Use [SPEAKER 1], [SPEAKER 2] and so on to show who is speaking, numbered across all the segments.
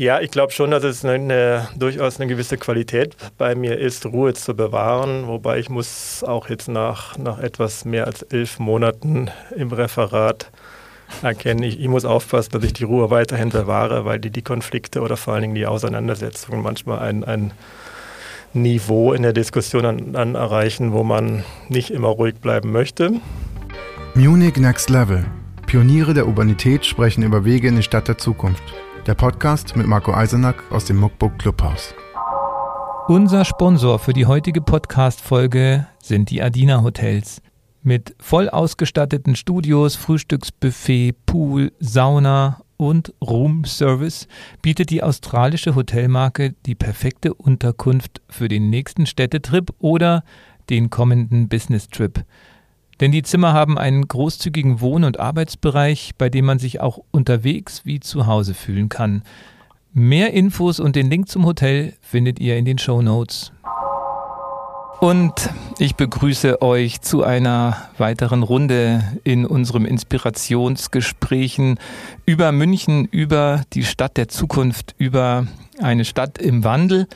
[SPEAKER 1] Ja, ich glaube schon, dass es eine, eine, durchaus eine gewisse Qualität bei mir ist, Ruhe zu bewahren. Wobei ich muss auch jetzt nach, nach etwas mehr als elf Monaten im Referat erkennen, ich, ich muss aufpassen, dass ich die Ruhe weiterhin bewahre, weil die, die Konflikte oder vor allen Dingen die Auseinandersetzungen manchmal ein, ein Niveau in der Diskussion an, an erreichen, wo man nicht immer ruhig bleiben möchte.
[SPEAKER 2] Munich Next Level. Pioniere der Urbanität sprechen über Wege in die Stadt der Zukunft. Der Podcast mit Marco Eisenack aus dem Muckbook Clubhaus.
[SPEAKER 3] Unser Sponsor für die heutige Podcast-Folge sind die Adina Hotels. Mit voll ausgestatteten Studios, Frühstücksbuffet, Pool, Sauna und Room-Service bietet die australische Hotelmarke die perfekte Unterkunft für den nächsten Städtetrip oder den kommenden Business-Trip. Denn die Zimmer haben einen großzügigen Wohn- und Arbeitsbereich, bei dem man sich auch unterwegs wie zu Hause fühlen kann. Mehr Infos und den Link zum Hotel findet ihr in den Show Notes. Und ich begrüße euch zu einer weiteren Runde in unserem Inspirationsgesprächen über München, über die Stadt der Zukunft, über eine Stadt im Wandel.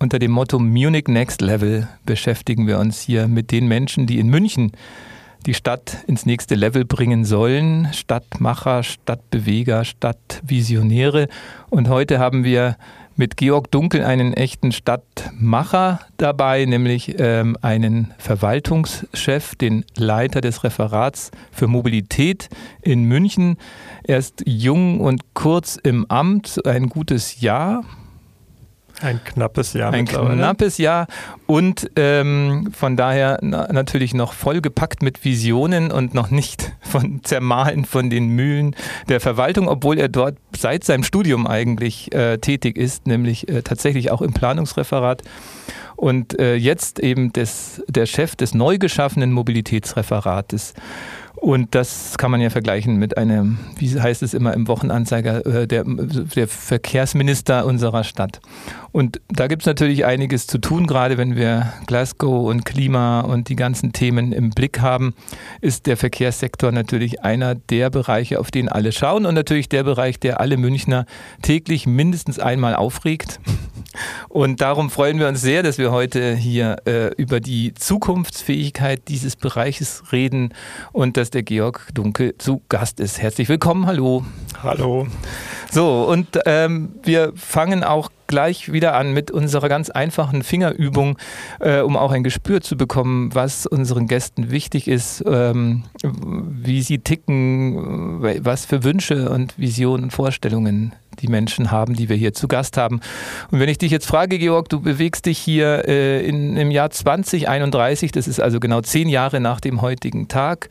[SPEAKER 3] Unter dem Motto Munich Next Level beschäftigen wir uns hier mit den Menschen, die in München die Stadt ins nächste Level bringen sollen. Stadtmacher, Stadtbeweger, Stadtvisionäre. Und heute haben wir mit Georg Dunkel einen echten Stadtmacher dabei, nämlich ähm, einen Verwaltungschef, den Leiter des Referats für Mobilität in München. Er ist jung und kurz im Amt, ein gutes Jahr,
[SPEAKER 1] ein knappes Jahr.
[SPEAKER 3] Ein knappes Jahr und ähm, von daher na, natürlich noch vollgepackt mit Visionen und noch nicht von zermahlen von den Mühlen der Verwaltung, obwohl er dort seit seinem Studium eigentlich äh, tätig ist, nämlich äh, tatsächlich auch im Planungsreferat und äh, jetzt eben des, der Chef des neu geschaffenen Mobilitätsreferates. Und das kann man ja vergleichen mit einem, wie heißt es immer im Wochenanzeiger, äh, der, der Verkehrsminister unserer Stadt. Und da gibt es natürlich einiges zu tun, gerade wenn wir Glasgow und Klima und die ganzen Themen im Blick haben, ist der Verkehrssektor natürlich einer der Bereiche, auf den alle schauen und natürlich der Bereich, der alle Münchner täglich mindestens einmal aufregt. Und darum freuen wir uns sehr, dass wir heute hier äh, über die Zukunftsfähigkeit dieses Bereiches reden und dass der Georg Dunkel zu Gast ist. Herzlich willkommen, hallo.
[SPEAKER 1] Hallo.
[SPEAKER 3] So, und ähm, wir fangen auch gleich wieder an mit unserer ganz einfachen Fingerübung, äh, um auch ein Gespür zu bekommen, was unseren Gästen wichtig ist, ähm, wie sie ticken, was für Wünsche und Visionen und Vorstellungen die Menschen haben, die wir hier zu Gast haben. Und wenn ich dich jetzt frage, Georg, du bewegst dich hier äh, in, im Jahr 2031, das ist also genau zehn Jahre nach dem heutigen Tag.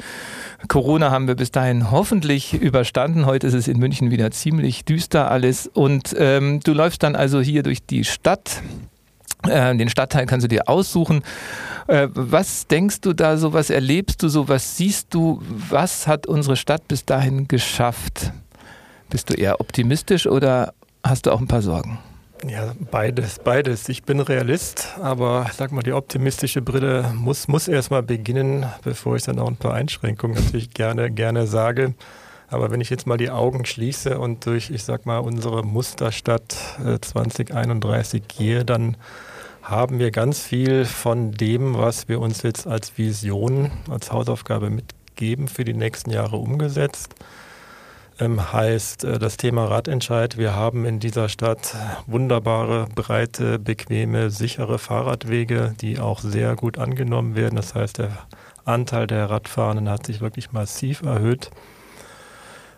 [SPEAKER 3] Corona haben wir bis dahin hoffentlich überstanden. Heute ist es in München wieder ziemlich düster alles. Und ähm, du läufst dann also hier durch die Stadt. Äh, den Stadtteil kannst du dir aussuchen. Äh, was denkst du da so? Was erlebst du so? Was siehst du? Was hat unsere Stadt bis dahin geschafft? Bist du eher optimistisch oder hast du auch ein paar Sorgen?
[SPEAKER 1] Ja, beides, beides. Ich bin Realist, aber sag mal, die optimistische Brille muss, muss erstmal beginnen, bevor ich dann auch ein paar Einschränkungen natürlich gerne, gerne sage. Aber wenn ich jetzt mal die Augen schließe und durch, ich sag mal, unsere Musterstadt 2031 äh, gehe, dann haben wir ganz viel von dem, was wir uns jetzt als Vision, als Hausaufgabe mitgeben für die nächsten Jahre umgesetzt heißt äh, das Thema Radentscheid. Wir haben in dieser Stadt wunderbare, breite, bequeme, sichere Fahrradwege, die auch sehr gut angenommen werden. Das heißt, der Anteil der Radfahrenden hat sich wirklich massiv erhöht.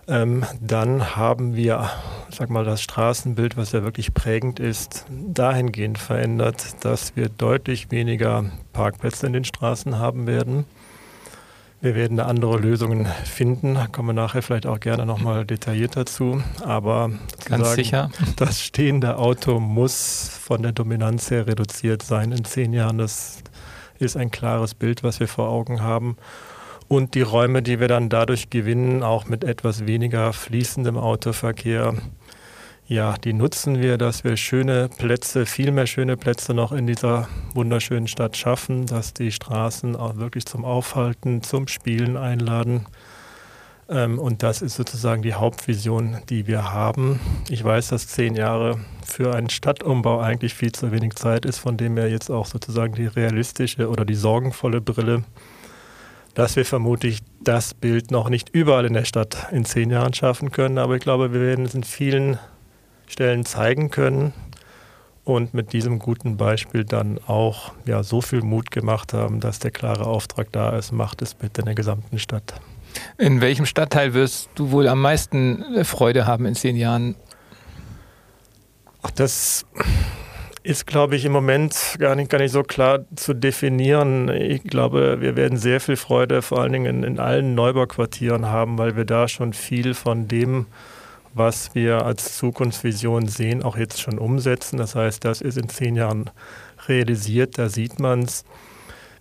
[SPEAKER 1] Ähm, dann haben wir, sag mal, das Straßenbild, was ja wirklich prägend ist, dahingehend verändert, dass wir deutlich weniger Parkplätze in den Straßen haben werden. Wir werden da andere Lösungen finden. Kommen wir nachher vielleicht auch gerne nochmal detailliert dazu. Aber
[SPEAKER 3] ganz sicher,
[SPEAKER 1] das stehende Auto muss von der Dominanz her reduziert sein in zehn Jahren. Das ist ein klares Bild, was wir vor Augen haben. Und die Räume, die wir dann dadurch gewinnen, auch mit etwas weniger fließendem Autoverkehr, ja, die nutzen wir, dass wir schöne Plätze, viel mehr schöne Plätze noch in dieser wunderschönen Stadt schaffen, dass die Straßen auch wirklich zum Aufhalten, zum Spielen einladen. Ähm, und das ist sozusagen die Hauptvision, die wir haben. Ich weiß, dass zehn Jahre für einen Stadtumbau eigentlich viel zu wenig Zeit ist, von dem her jetzt auch sozusagen die realistische oder die sorgenvolle Brille, dass wir vermutlich das Bild noch nicht überall in der Stadt in zehn Jahren schaffen können. Aber ich glaube, wir werden es in vielen Stellen zeigen können und mit diesem guten Beispiel dann auch ja, so viel Mut gemacht haben, dass der klare Auftrag da ist, macht es bitte in der gesamten Stadt.
[SPEAKER 3] In welchem Stadtteil wirst du wohl am meisten Freude haben in zehn Jahren?
[SPEAKER 1] Ach, das ist, glaube ich, im Moment gar nicht, gar nicht so klar zu definieren. Ich glaube, wir werden sehr viel Freude vor allen Dingen in, in allen Neubauquartieren haben, weil wir da schon viel von dem, was wir als Zukunftsvision sehen, auch jetzt schon umsetzen. Das heißt, das ist in zehn Jahren realisiert, da sieht man es.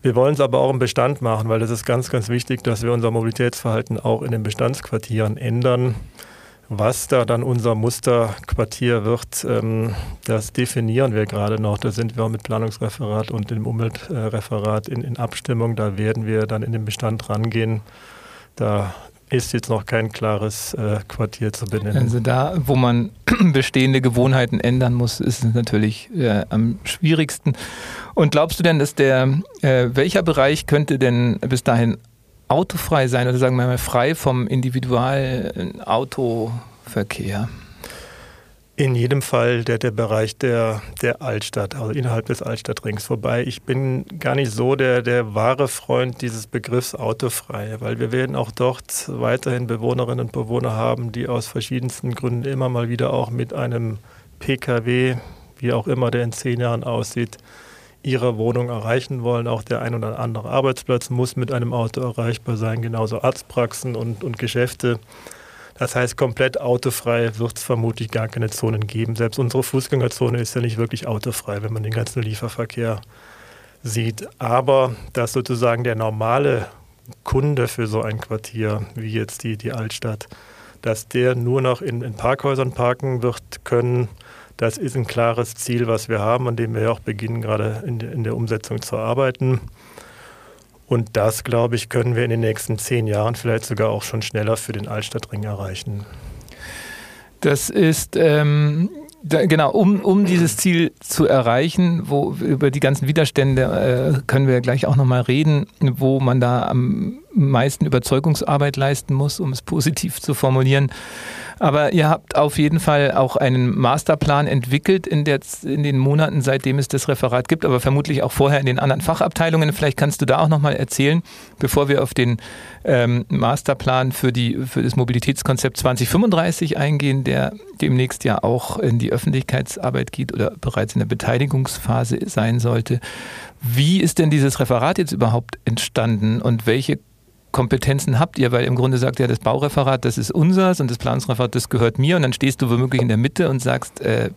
[SPEAKER 1] Wir wollen es aber auch im Bestand machen, weil es ist ganz, ganz wichtig, dass wir unser Mobilitätsverhalten auch in den Bestandsquartieren ändern. Was da dann unser Musterquartier wird, ähm, das definieren wir gerade noch. Da sind wir auch mit Planungsreferat und dem Umweltreferat in, in Abstimmung. Da werden wir dann in den Bestand rangehen. Da ist jetzt noch kein klares äh, Quartier zu benennen.
[SPEAKER 3] Also da, wo man bestehende Gewohnheiten ändern muss, ist es natürlich äh, am schwierigsten. Und glaubst du denn, dass der, äh, welcher Bereich könnte denn bis dahin autofrei sein oder sagen wir mal frei vom Individualautoverkehr?
[SPEAKER 1] In jedem Fall der, der Bereich der, der Altstadt, also innerhalb des Altstadtrings. Wobei ich bin gar nicht so der, der wahre Freund dieses Begriffs autofrei, weil wir werden auch dort weiterhin Bewohnerinnen und Bewohner haben, die aus verschiedensten Gründen immer mal wieder auch mit einem Pkw, wie auch immer der in zehn Jahren aussieht, ihre Wohnung erreichen wollen. Auch der ein oder andere Arbeitsplatz muss mit einem Auto erreichbar sein, genauso Arztpraxen und, und Geschäfte. Das heißt, komplett autofrei wird es vermutlich gar keine Zonen geben. Selbst unsere Fußgängerzone ist ja nicht wirklich autofrei, wenn man den ganzen Lieferverkehr sieht. Aber dass sozusagen der normale Kunde für so ein Quartier, wie jetzt die, die Altstadt, dass der nur noch in, in Parkhäusern parken wird können, das ist ein klares Ziel, was wir haben, an dem wir auch beginnen, gerade in, in der Umsetzung zu arbeiten. Und das, glaube ich, können wir in den nächsten zehn Jahren vielleicht sogar auch schon schneller für den Altstadtring erreichen.
[SPEAKER 3] Das ist ähm, genau, um, um dieses Ziel zu erreichen, wo über die ganzen Widerstände äh, können wir gleich auch nochmal reden, wo man da am meisten Überzeugungsarbeit leisten muss, um es positiv zu formulieren. Aber ihr habt auf jeden Fall auch einen Masterplan entwickelt in, der, in den Monaten, seitdem es das Referat gibt, aber vermutlich auch vorher in den anderen Fachabteilungen. Vielleicht kannst du da auch nochmal erzählen, bevor wir auf den ähm, Masterplan für, die, für das Mobilitätskonzept 2035 eingehen, der demnächst ja auch in die Öffentlichkeitsarbeit geht oder bereits in der Beteiligungsphase sein sollte. Wie ist denn dieses Referat jetzt überhaupt entstanden und welche Kompetenzen habt ihr? Weil im Grunde sagt ja das Baureferat, das ist unseres und das Planungsreferat, das gehört mir und dann stehst du womöglich in der Mitte und sagst, äh,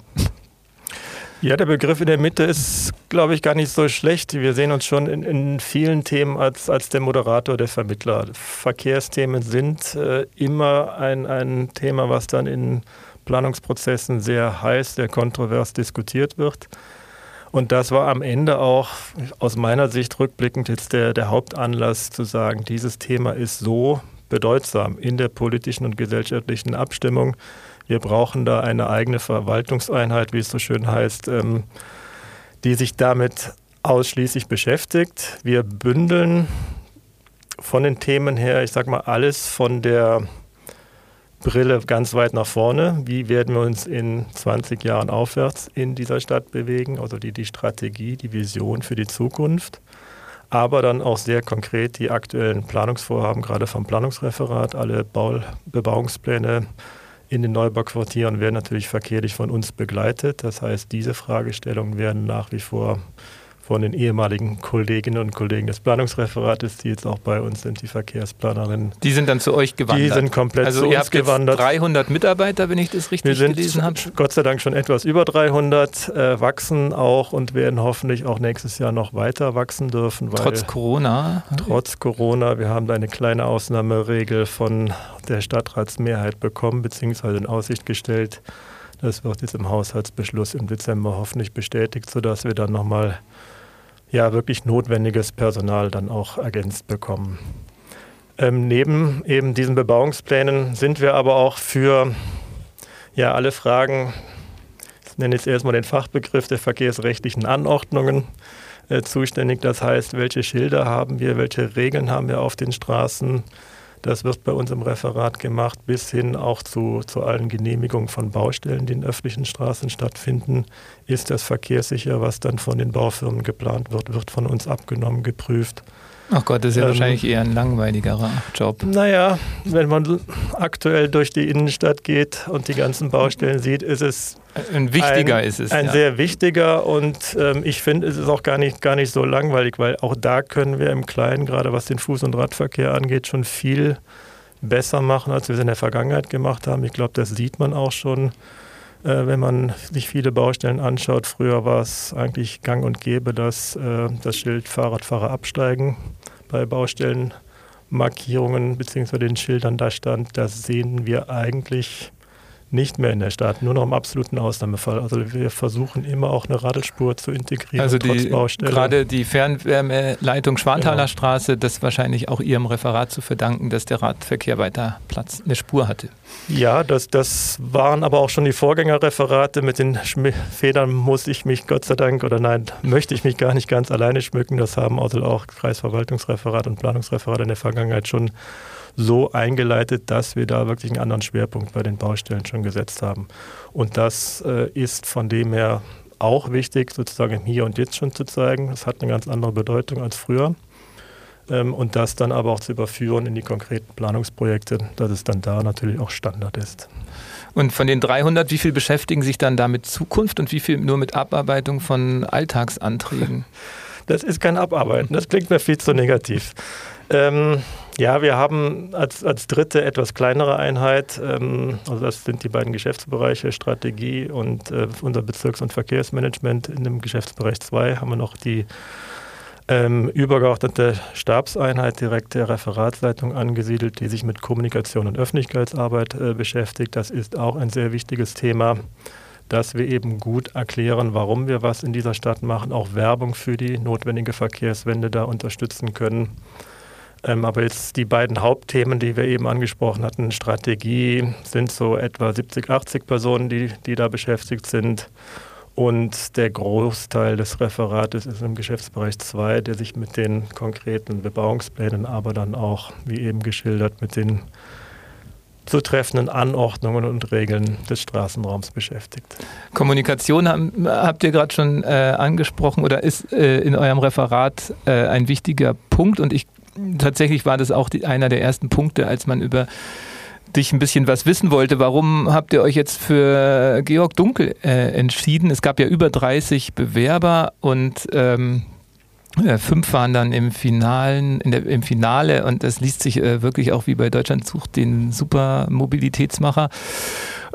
[SPEAKER 1] ja, der Begriff in der Mitte ist, glaube ich, gar nicht so schlecht. Wir sehen uns schon in, in vielen Themen als, als der Moderator, der Vermittler. Verkehrsthemen sind äh, immer ein, ein Thema, was dann in Planungsprozessen sehr heiß, sehr kontrovers diskutiert wird. Und das war am Ende auch aus meiner Sicht rückblickend jetzt der, der Hauptanlass zu sagen, dieses Thema ist so bedeutsam in der politischen und gesellschaftlichen Abstimmung. Wir brauchen da eine eigene Verwaltungseinheit, wie es so schön heißt, ähm, die sich damit ausschließlich beschäftigt. Wir bündeln von den Themen her, ich sage mal, alles von der Brille ganz weit nach vorne. Wie werden wir uns in 20 Jahren aufwärts in dieser Stadt bewegen? Also die, die Strategie, die Vision für die Zukunft. Aber dann auch sehr konkret die aktuellen Planungsvorhaben, gerade vom Planungsreferat, alle Bau Bebauungspläne in den Neubauquartieren werden natürlich verkehrlich von uns begleitet. Das heißt, diese Fragestellungen werden nach wie vor von den ehemaligen Kolleginnen und Kollegen des Planungsreferates, die jetzt auch bei uns sind, die Verkehrsplanerinnen.
[SPEAKER 3] Die sind dann zu euch gewandert?
[SPEAKER 1] Die sind komplett
[SPEAKER 3] also
[SPEAKER 1] zu
[SPEAKER 3] ihr
[SPEAKER 1] uns
[SPEAKER 3] habt
[SPEAKER 1] gewandert.
[SPEAKER 3] 300 Mitarbeiter, wenn ich das richtig
[SPEAKER 1] Wir sind
[SPEAKER 3] gelesen habe?
[SPEAKER 1] Gott sei Dank schon etwas über 300, äh, wachsen auch und werden hoffentlich auch nächstes Jahr noch weiter wachsen dürfen.
[SPEAKER 3] trotz Corona?
[SPEAKER 1] Trotz Corona. Wir haben da eine kleine Ausnahmeregel von der Stadtratsmehrheit bekommen, beziehungsweise in Aussicht gestellt. Das wird jetzt im Haushaltsbeschluss im Dezember hoffentlich bestätigt, sodass wir dann nochmal ja wirklich notwendiges Personal dann auch ergänzt bekommen. Ähm, neben eben diesen Bebauungsplänen sind wir aber auch für ja, alle Fragen, ich nenne jetzt erstmal den Fachbegriff der verkehrsrechtlichen Anordnungen äh, zuständig. Das heißt, welche Schilder haben wir, welche Regeln haben wir auf den Straßen. Das wird bei uns im Referat gemacht, bis hin auch zu, zu allen Genehmigungen von Baustellen, die in öffentlichen Straßen stattfinden. Ist das verkehrssicher, was dann von den Baufirmen geplant wird, wird von uns abgenommen, geprüft.
[SPEAKER 3] Ach Gott, das ist ja ähm, wahrscheinlich eher ein langweiligerer Job.
[SPEAKER 1] Naja, wenn man aktuell durch die Innenstadt geht und die ganzen Baustellen sieht, ist es
[SPEAKER 3] ein wichtiger ein, ist es.
[SPEAKER 1] Ein ja. sehr wichtiger und ähm, ich finde, es ist auch gar nicht, gar nicht so langweilig, weil auch da können wir im Kleinen, gerade was den Fuß- und Radverkehr angeht, schon viel besser machen, als wir es in der Vergangenheit gemacht haben. Ich glaube, das sieht man auch schon, äh, wenn man sich viele Baustellen anschaut. Früher war es eigentlich gang und gäbe, dass äh, das Schild Fahrradfahrer absteigen bei Baustellenmarkierungen bzw. den Schildern da stand. Das sehen wir eigentlich nicht mehr in der Stadt, nur noch im absoluten Ausnahmefall. Also wir versuchen immer auch eine Radelspur zu integrieren.
[SPEAKER 3] Also die, gerade die Fernwärmeleitung Schwanthaler genau. Straße, das wahrscheinlich auch Ihrem Referat zu verdanken, dass der Radverkehr weiter Platz, eine Spur hatte.
[SPEAKER 1] Ja, das, das waren aber auch schon die Vorgängerreferate. Mit den Schmi Federn muss ich mich Gott sei Dank oder nein, möchte ich mich gar nicht ganz alleine schmücken. Das haben also auch Kreisverwaltungsreferat und Planungsreferat in der Vergangenheit schon so eingeleitet, dass wir da wirklich einen anderen Schwerpunkt bei den Baustellen schon gesetzt haben. Und das äh, ist von dem her auch wichtig, sozusagen im Hier und Jetzt schon zu zeigen. Das hat eine ganz andere Bedeutung als früher. Ähm, und das dann aber auch zu überführen in die konkreten Planungsprojekte, dass es dann da natürlich auch Standard ist.
[SPEAKER 3] Und von den 300, wie viel beschäftigen sich dann da mit Zukunft und wie viel nur mit Abarbeitung von Alltagsanträgen?
[SPEAKER 1] Das ist kein Abarbeiten, das klingt mir viel zu negativ. Ähm, ja, wir haben als, als dritte etwas kleinere Einheit, ähm, also das sind die beiden Geschäftsbereiche Strategie und äh, unser Bezirks- und Verkehrsmanagement. In dem Geschäftsbereich 2 haben wir noch die ähm, übergeordnete Stabseinheit direkt der Referatsleitung angesiedelt, die sich mit Kommunikation und Öffentlichkeitsarbeit äh, beschäftigt. Das ist auch ein sehr wichtiges Thema, dass wir eben gut erklären, warum wir was in dieser Stadt machen, auch Werbung für die notwendige Verkehrswende da unterstützen können. Ähm, aber jetzt die beiden Hauptthemen, die wir eben angesprochen hatten, Strategie, sind so etwa 70, 80 Personen, die, die da beschäftigt sind. Und der Großteil des Referates ist im Geschäftsbereich 2, der sich mit den konkreten Bebauungsplänen, aber dann auch, wie eben geschildert, mit den zu treffenden Anordnungen und Regeln des Straßenraums beschäftigt.
[SPEAKER 3] Kommunikation haben, habt ihr gerade schon äh, angesprochen oder ist äh, in eurem Referat äh, ein wichtiger Punkt und ich tatsächlich war das auch die, einer der ersten Punkte, als man über dich ein bisschen was wissen wollte. Warum habt ihr euch jetzt für Georg Dunkel äh, entschieden? Es gab ja über 30 Bewerber und ähm, fünf waren dann im Finalen, der, im Finale und das liest sich äh, wirklich auch wie bei Deutschland sucht den super Mobilitätsmacher.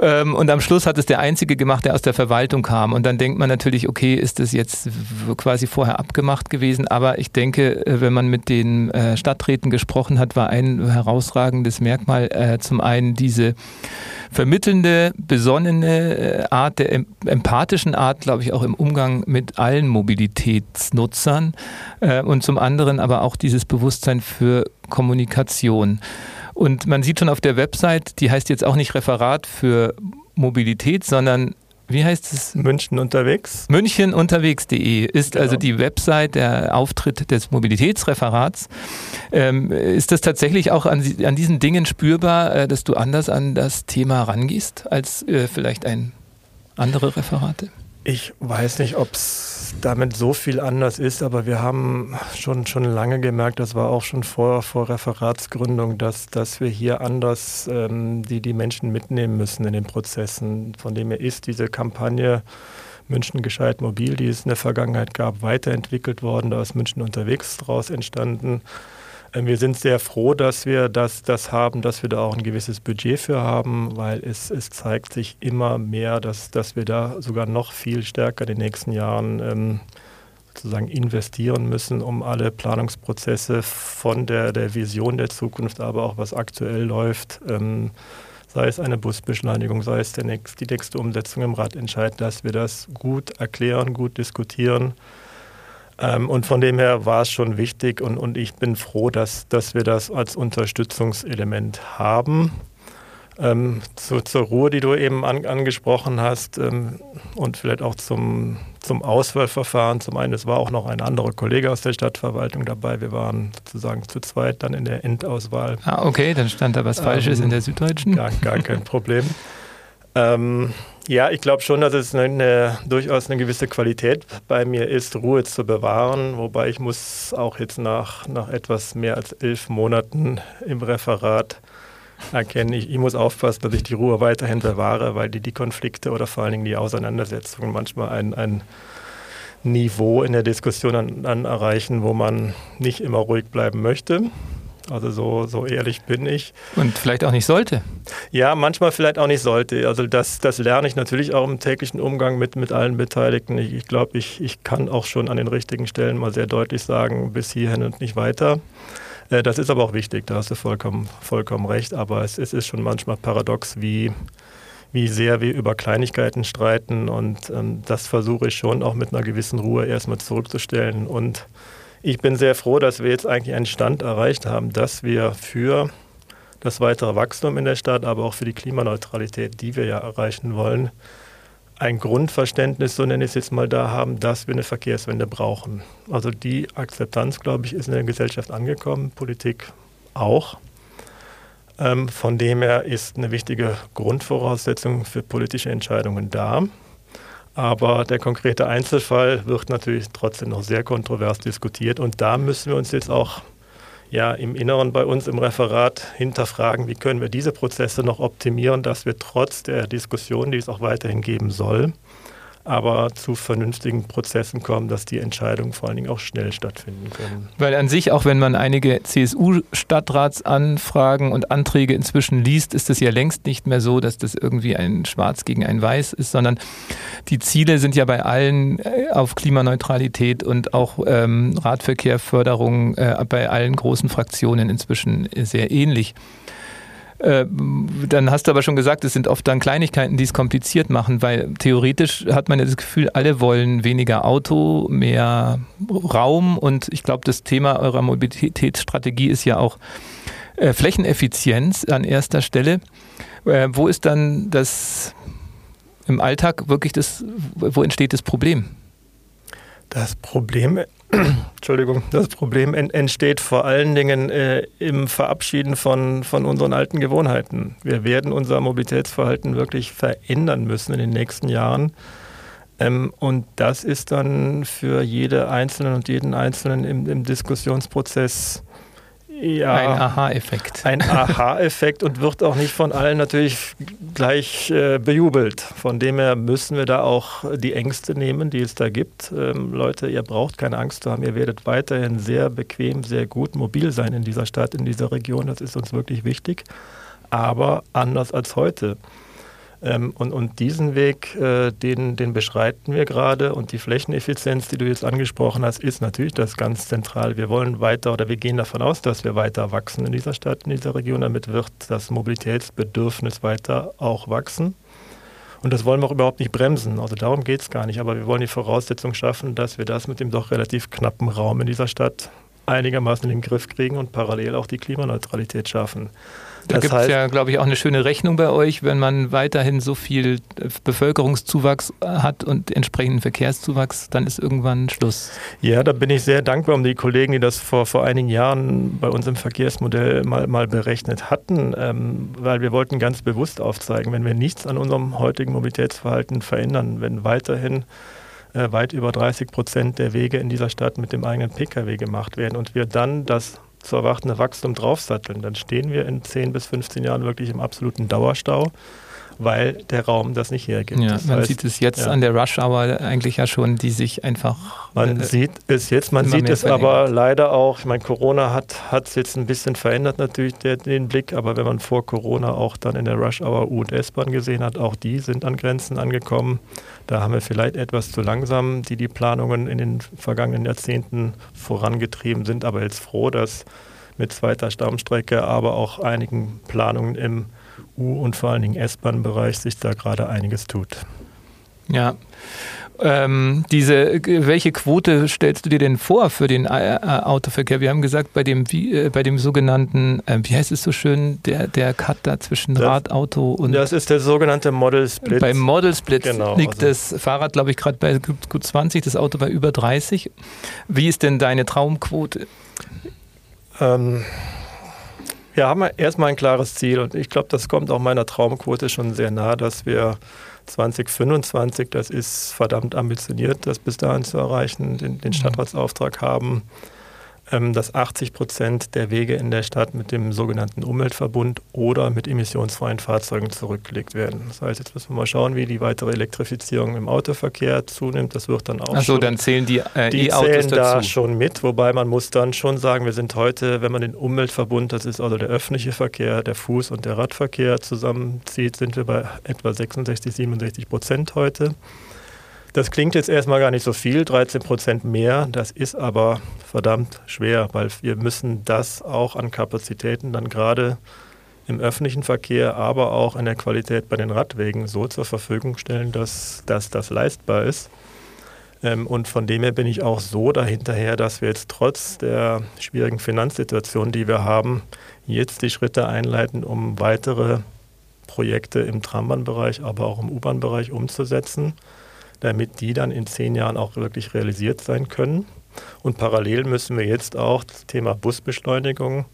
[SPEAKER 3] Ähm, und am Schluss hat es der Einzige gemacht, der aus der Verwaltung kam. Und dann denkt man natürlich, okay, ist das jetzt quasi vorher abgemacht gewesen? Aber ich denke, äh, wenn man mit den äh, Stadträten gesprochen hat, war ein herausragendes Merkmal äh, zum einen diese vermittelnde, besonnene Art, der empathischen Art, glaube ich, auch im Umgang mit allen Mobilitätsnutzern und zum anderen aber auch dieses Bewusstsein für Kommunikation. Und man sieht schon auf der Website, die heißt jetzt auch nicht Referat für Mobilität, sondern wie heißt es?
[SPEAKER 1] München unterwegs.
[SPEAKER 3] Münchenunterwegs.de ist genau. also die Website, der Auftritt des Mobilitätsreferats. Ähm, ist das tatsächlich auch an, an, diesen Dingen spürbar, äh, dass du anders an das Thema rangehst als äh, vielleicht ein andere Referate?
[SPEAKER 1] Ich weiß nicht, ob es damit so viel anders ist, aber wir haben schon, schon lange gemerkt, das war auch schon vor, vor Referatsgründung, dass, dass wir hier anders ähm, die, die Menschen mitnehmen müssen in den Prozessen. Von dem her ist diese Kampagne München gescheit mobil, die es in der Vergangenheit gab, weiterentwickelt worden. Da ist München unterwegs draus entstanden. Ähm, wir sind sehr froh, dass wir das, das haben, dass wir da auch ein gewisses Budget für haben, weil es, es zeigt sich immer mehr, dass, dass wir da sogar noch viel stärker in den nächsten Jahren ähm, sozusagen investieren müssen, um alle Planungsprozesse von der, der Vision der Zukunft, aber auch was aktuell läuft, ähm, sei es eine Busbeschleunigung, sei es nächst, die nächste Umsetzung im Radentscheid, dass wir das gut erklären, gut diskutieren Ähm, und von dem her war es schon wichtig und, und ich bin froh, dass, dass wir das als Unterstützungselement haben. Ähm, zu, zur Ruhe, die du eben an, angesprochen hast ähm, und vielleicht auch zum, zum Auswahlverfahren. Zum einen, es war auch noch ein anderer Kollege aus der Stadtverwaltung dabei. Wir waren sozusagen zu zweit dann in der Endauswahl.
[SPEAKER 3] Ah, okay, dann stand da was Falsches ähm, in der Süddeutschen.
[SPEAKER 1] Gar, gar kein Problem. Ähm, ja, ich glaube schon, dass es eine, eine, durchaus eine gewisse Qualität bei mir ist, Ruhe zu bewahren. Wobei ich muss auch jetzt nach, nach etwas mehr als elf Monaten im Referat erkennen, ich, ich muss aufpassen, dass ich die Ruhe weiterhin bewahre, weil die, die Konflikte oder vor allen Dingen die Auseinandersetzungen manchmal ein, ein Niveau in der Diskussion an, erreichen, wo man nicht immer ruhig bleiben möchte. Also so, so ehrlich bin ich.
[SPEAKER 3] Und vielleicht auch nicht sollte.
[SPEAKER 1] Ja, manchmal vielleicht auch nicht sollte. Also das, das lerne ich natürlich auch im täglichen Umgang mit, mit allen Beteiligten. Ich, ich glaube, ich, ich kann auch schon an den richtigen Stellen mal sehr deutlich sagen, bis hierhin und nicht weiter. Äh, das ist aber auch wichtig, da hast du vollkommen, vollkommen recht. Aber es, es ist schon manchmal paradox, wie, wie sehr wir über Kleinigkeiten streiten. Und ähm, das versuche ich schon auch mit einer gewissen Ruhe erstmal zurückzustellen und ich bin sehr froh, dass wir jetzt eigentlich einen Stand erreicht haben, dass wir für das weitere Wachstum in der Stadt, aber auch für die Klimaneutralität, die wir ja erreichen wollen, ein Grundverständnis, so nenne ich es jetzt mal, da haben, dass wir eine Verkehrswende brauchen. Also die Akzeptanz, glaube ich, ist in der Gesellschaft angekommen, Politik auch. Ähm, von dem her ist eine wichtige Grundvoraussetzung für politische Entscheidungen da. Aber der konkrete Einzelfall wird natürlich trotzdem noch sehr kontrovers diskutiert. Und da müssen wir uns jetzt auch ja, im Inneren bei uns im Referat hinterfragen, wie können wir diese Prozesse noch optimieren, dass wir trotz der Diskussion, die es auch weiterhin geben soll, aber zu vernünftigen Prozessen kommen, dass die Entscheidungen vor allen Dingen auch schnell stattfinden können.
[SPEAKER 3] Weil an sich, auch wenn man einige CSU-Stadtratsanfragen und Anträge inzwischen liest, ist es ja längst nicht mehr so, dass das irgendwie ein Schwarz gegen ein Weiß ist, sondern die Ziele sind ja bei allen äh, auf Klimaneutralität und auch ähm, Radverkehrförderung äh, bei allen großen Fraktionen inzwischen sehr ähnlich. Äh, dann hast du aber schon gesagt, es sind oft dann Kleinigkeiten, die es kompliziert machen, weil theoretisch hat man ja das Gefühl, alle wollen weniger Auto, mehr Raum und ich glaube, das Thema eurer Mobilitätsstrategie ist ja auch äh, Flächeneffizienz an erster Stelle. Äh, wo ist dann das im Alltag wirklich das, wo entsteht das Problem?
[SPEAKER 1] Das Problem Entschuldigung, das Problem entsteht vor allen Dingen äh, im Verabschieden von, von unseren alten Gewohnheiten. Wir werden unser Mobilitätsverhalten wirklich verändern müssen in den nächsten Jahren. Ähm, und das ist dann für jede Einzelne und jeden Einzelnen im, im Diskussionsprozess
[SPEAKER 3] ja, ein Aha-Effekt.
[SPEAKER 1] Ein Aha-Effekt und wird auch nicht von allen natürlich gleich äh, bejubelt. Von dem her müssen wir da auch die Ängste nehmen, die es da gibt. Ähm, Leute, ihr braucht keine Angst zu haben. Ihr werdet weiterhin sehr bequem, sehr gut mobil sein in dieser Stadt, in dieser Region. Das ist uns wirklich wichtig. Aber anders als heute. Ähm, und, und diesen Weg, äh, den, den beschreiten wir gerade. Und die Flächeneffizienz, die du jetzt angesprochen hast, ist natürlich das ganz zentral. Wir wollen weiter oder wir gehen davon aus, dass wir weiter wachsen in dieser Stadt, in dieser Region. Damit wird das Mobilitätsbedürfnis weiter auch wachsen. Und das wollen wir auch überhaupt nicht bremsen. Also darum geht es gar nicht. Aber wir wollen die Voraussetzung schaffen, dass wir das mit dem doch relativ knappen Raum in dieser Stadt einigermaßen in den Griff kriegen und parallel auch die Klimaneutralität schaffen.
[SPEAKER 3] Da gibt es ja, glaube ich, auch eine schöne Rechnung bei euch, wenn man weiterhin so viel äh, Bevölkerungszuwachs hat und entsprechenden Verkehrszuwachs, dann ist irgendwann Schluss.
[SPEAKER 1] Ja, da bin ich sehr dankbar um die Kollegen, die das vor, vor einigen Jahren bei uns im Verkehrsmodell mal, mal berechnet hatten, ähm, weil wir wollten ganz bewusst aufzeigen, wenn wir nichts an unserem heutigen Mobilitätsverhalten verändern, wenn weiterhin äh, weit über 30 Prozent der Wege in dieser Stadt mit dem eigenen Pkw gemacht werden und wir dann das zu erwartende Wachstum draufsatteln, dann stehen wir in 10 bis 15 Jahren wirklich im absoluten Dauerstau weil der Raum das nicht hergibt.
[SPEAKER 3] Ja,
[SPEAKER 1] das
[SPEAKER 3] man heißt, sieht es jetzt ja. an der Rush Hour eigentlich ja schon, die sich einfach.
[SPEAKER 1] Man äh, sieht es jetzt, man sieht es verlängert. aber leider auch. Ich meine, Corona hat es jetzt ein bisschen verändert natürlich der, den Blick, aber wenn man vor Corona auch dann in der Rush Hour U- und S-Bahn gesehen hat, auch die sind an Grenzen angekommen. Da haben wir vielleicht etwas zu langsam, die die Planungen in den vergangenen Jahrzehnten vorangetrieben sind, aber jetzt froh, dass mit zweiter Stammstrecke, aber auch einigen Planungen im U- und vor allen Dingen S-Bahn-Bereich sich da gerade einiges tut.
[SPEAKER 3] Ja. Ähm, diese, welche Quote stellst du dir denn vor für den äh, äh Autoverkehr? Wir haben gesagt, bei dem, wie, äh, bei dem sogenannten, äh, wie heißt es so schön, der, der Cut da zwischen das, Radauto und.
[SPEAKER 1] Das ist der sogenannte Model Split.
[SPEAKER 3] Beim Model Split genau, liegt also das Fahrrad, glaube ich, gerade bei gut 20, das Auto bei über 30. Wie ist denn deine Traumquote?
[SPEAKER 1] Ähm, wir haben erstmal ein klares Ziel und ich glaube, das kommt auch meiner Traumquote schon sehr nah, dass wir 2025, das ist verdammt ambitioniert, das bis dahin zu erreichen, den, den mhm. Stadtratsauftrag haben dass 80 Prozent der Wege in der Stadt mit dem sogenannten Umweltverbund oder mit emissionsfreien Fahrzeugen zurückgelegt werden. Das heißt, jetzt müssen wir mal schauen, wie die weitere Elektrifizierung im Autoverkehr zunimmt. Das wird dann auch
[SPEAKER 3] Achso, dann zählen die
[SPEAKER 1] äh, Die e zählen da schon mit, wobei man muss dann schon sagen, wir sind heute, wenn man den Umweltverbund, das ist also der öffentliche Verkehr, der Fuß- und der Radverkehr zusammenzieht, sind wir bei etwa 66, 67 Prozent heute. Das klingt jetzt erstmal gar nicht so viel, 13 Prozent mehr. Das ist aber verdammt schwer, weil wir müssen das auch an Kapazitäten dann gerade im öffentlichen Verkehr, aber auch in der Qualität bei den Radwegen so zur Verfügung stellen, dass, dass das leistbar ist. Ähm, und von dem her bin ich auch so dahinterher, dass wir jetzt trotz der schwierigen Finanzsituation, die wir haben, jetzt die Schritte einleiten, um weitere Projekte im Trambahnbereich, aber auch im U-Bahn-Bereich umzusetzen damit die dann in zehn Jahren auch wirklich realisiert sein können. Und parallel müssen wir jetzt auch das Thema Busbeschleunigung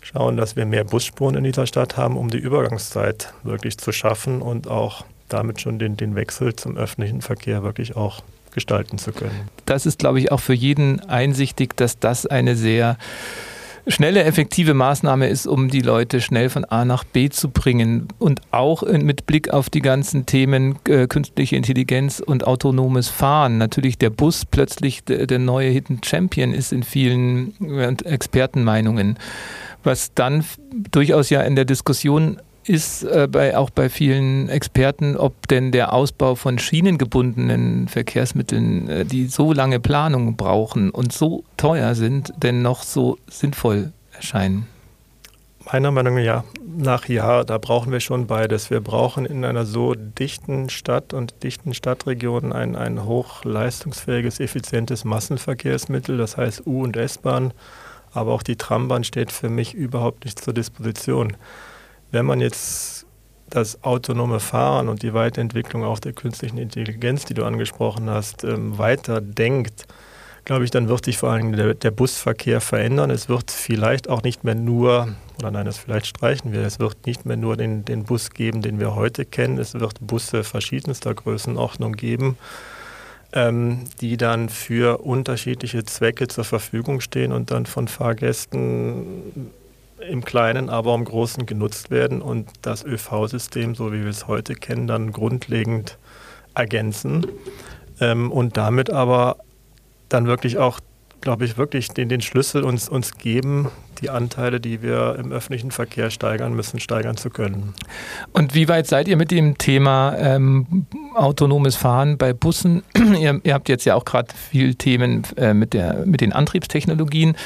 [SPEAKER 1] schauen, dass wir mehr Busspuren in dieser Stadt haben, um die Übergangszeit wirklich zu schaffen und auch damit schon den, den Wechsel zum öffentlichen Verkehr wirklich auch gestalten zu können.
[SPEAKER 3] Das ist, glaube ich, auch für jeden einsichtig, dass das eine sehr schnelle, effektive Maßnahme ist, um die Leute schnell von A nach B zu bringen. Und auch mit Blick auf die ganzen Themen äh, künstliche Intelligenz und autonomes Fahren. Natürlich der Bus plötzlich der, neue Hidden Champion ist in vielen äh, Expertenmeinungen. Was dann durchaus ja in der Diskussion ist äh, bei, auch bei vielen Experten, ob denn der Ausbau von schienengebundenen Verkehrsmitteln, äh, die so lange Planung brauchen und so teuer sind, denn noch so sinnvoll erscheinen.
[SPEAKER 1] Meiner Meinung nach ja, da brauchen wir schon beides. Wir brauchen in einer so dichten Stadt und dichten Stadtregion ein, ein hochleistungsfähiges, effizientes Massenverkehrsmittel, das heißt U- und S-Bahn, aber auch die Trambahn steht für mich überhaupt nicht zur Disposition. Wenn man jetzt das autonome Fahren und die Weiterentwicklung auch der künstlichen Intelligenz, die du angesprochen hast, ähm, weiter denkt, glaube ich, dann wird sich vor allem der, der, Busverkehr verändern. Es wird vielleicht auch nicht mehr nur, oder nein, das vielleicht streichen wir, es wird nicht mehr nur den, den Bus geben, den wir heute kennen. Es wird Busse verschiedenster Größenordnung geben, ähm, die dann für unterschiedliche Zwecke zur Verfügung stehen und dann von Fahrgästen im Kleinen, aber im Großen genutzt werden und das ÖV-System, so wie wir es heute kennen, dann grundlegend ergänzen ähm, und damit aber dann wirklich auch, glaube ich, wirklich den, den Schlüssel uns, uns geben, die Anteile, die wir im öffentlichen Verkehr steigern müssen, steigern zu können.
[SPEAKER 3] Und wie weit seid ihr mit dem Thema ähm, autonomes Fahren bei Bussen? ihr, ihr, habt jetzt ja auch gerade viel Themen äh, mit, der, mit den Antriebstechnologien.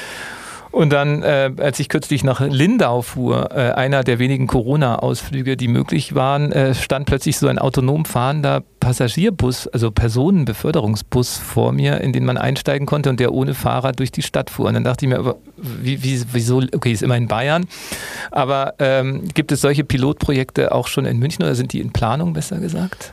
[SPEAKER 3] Und dann, äh, als ich kürzlich nach Lindau fuhr, äh, einer der wenigen Corona-Ausflüge, die möglich waren, äh, stand plötzlich so ein autonom fahrender Passagierbus, also Personenbeförderungsbus vor mir, in den man einsteigen konnte und der ohne Fahrer durch die Stadt fuhr. Und dann dachte ich mir, wie, wie, wieso, okay, ist immer in Bayern, aber ähm, gibt es solche Pilotprojekte auch schon in München oder sind die in Planung, besser gesagt?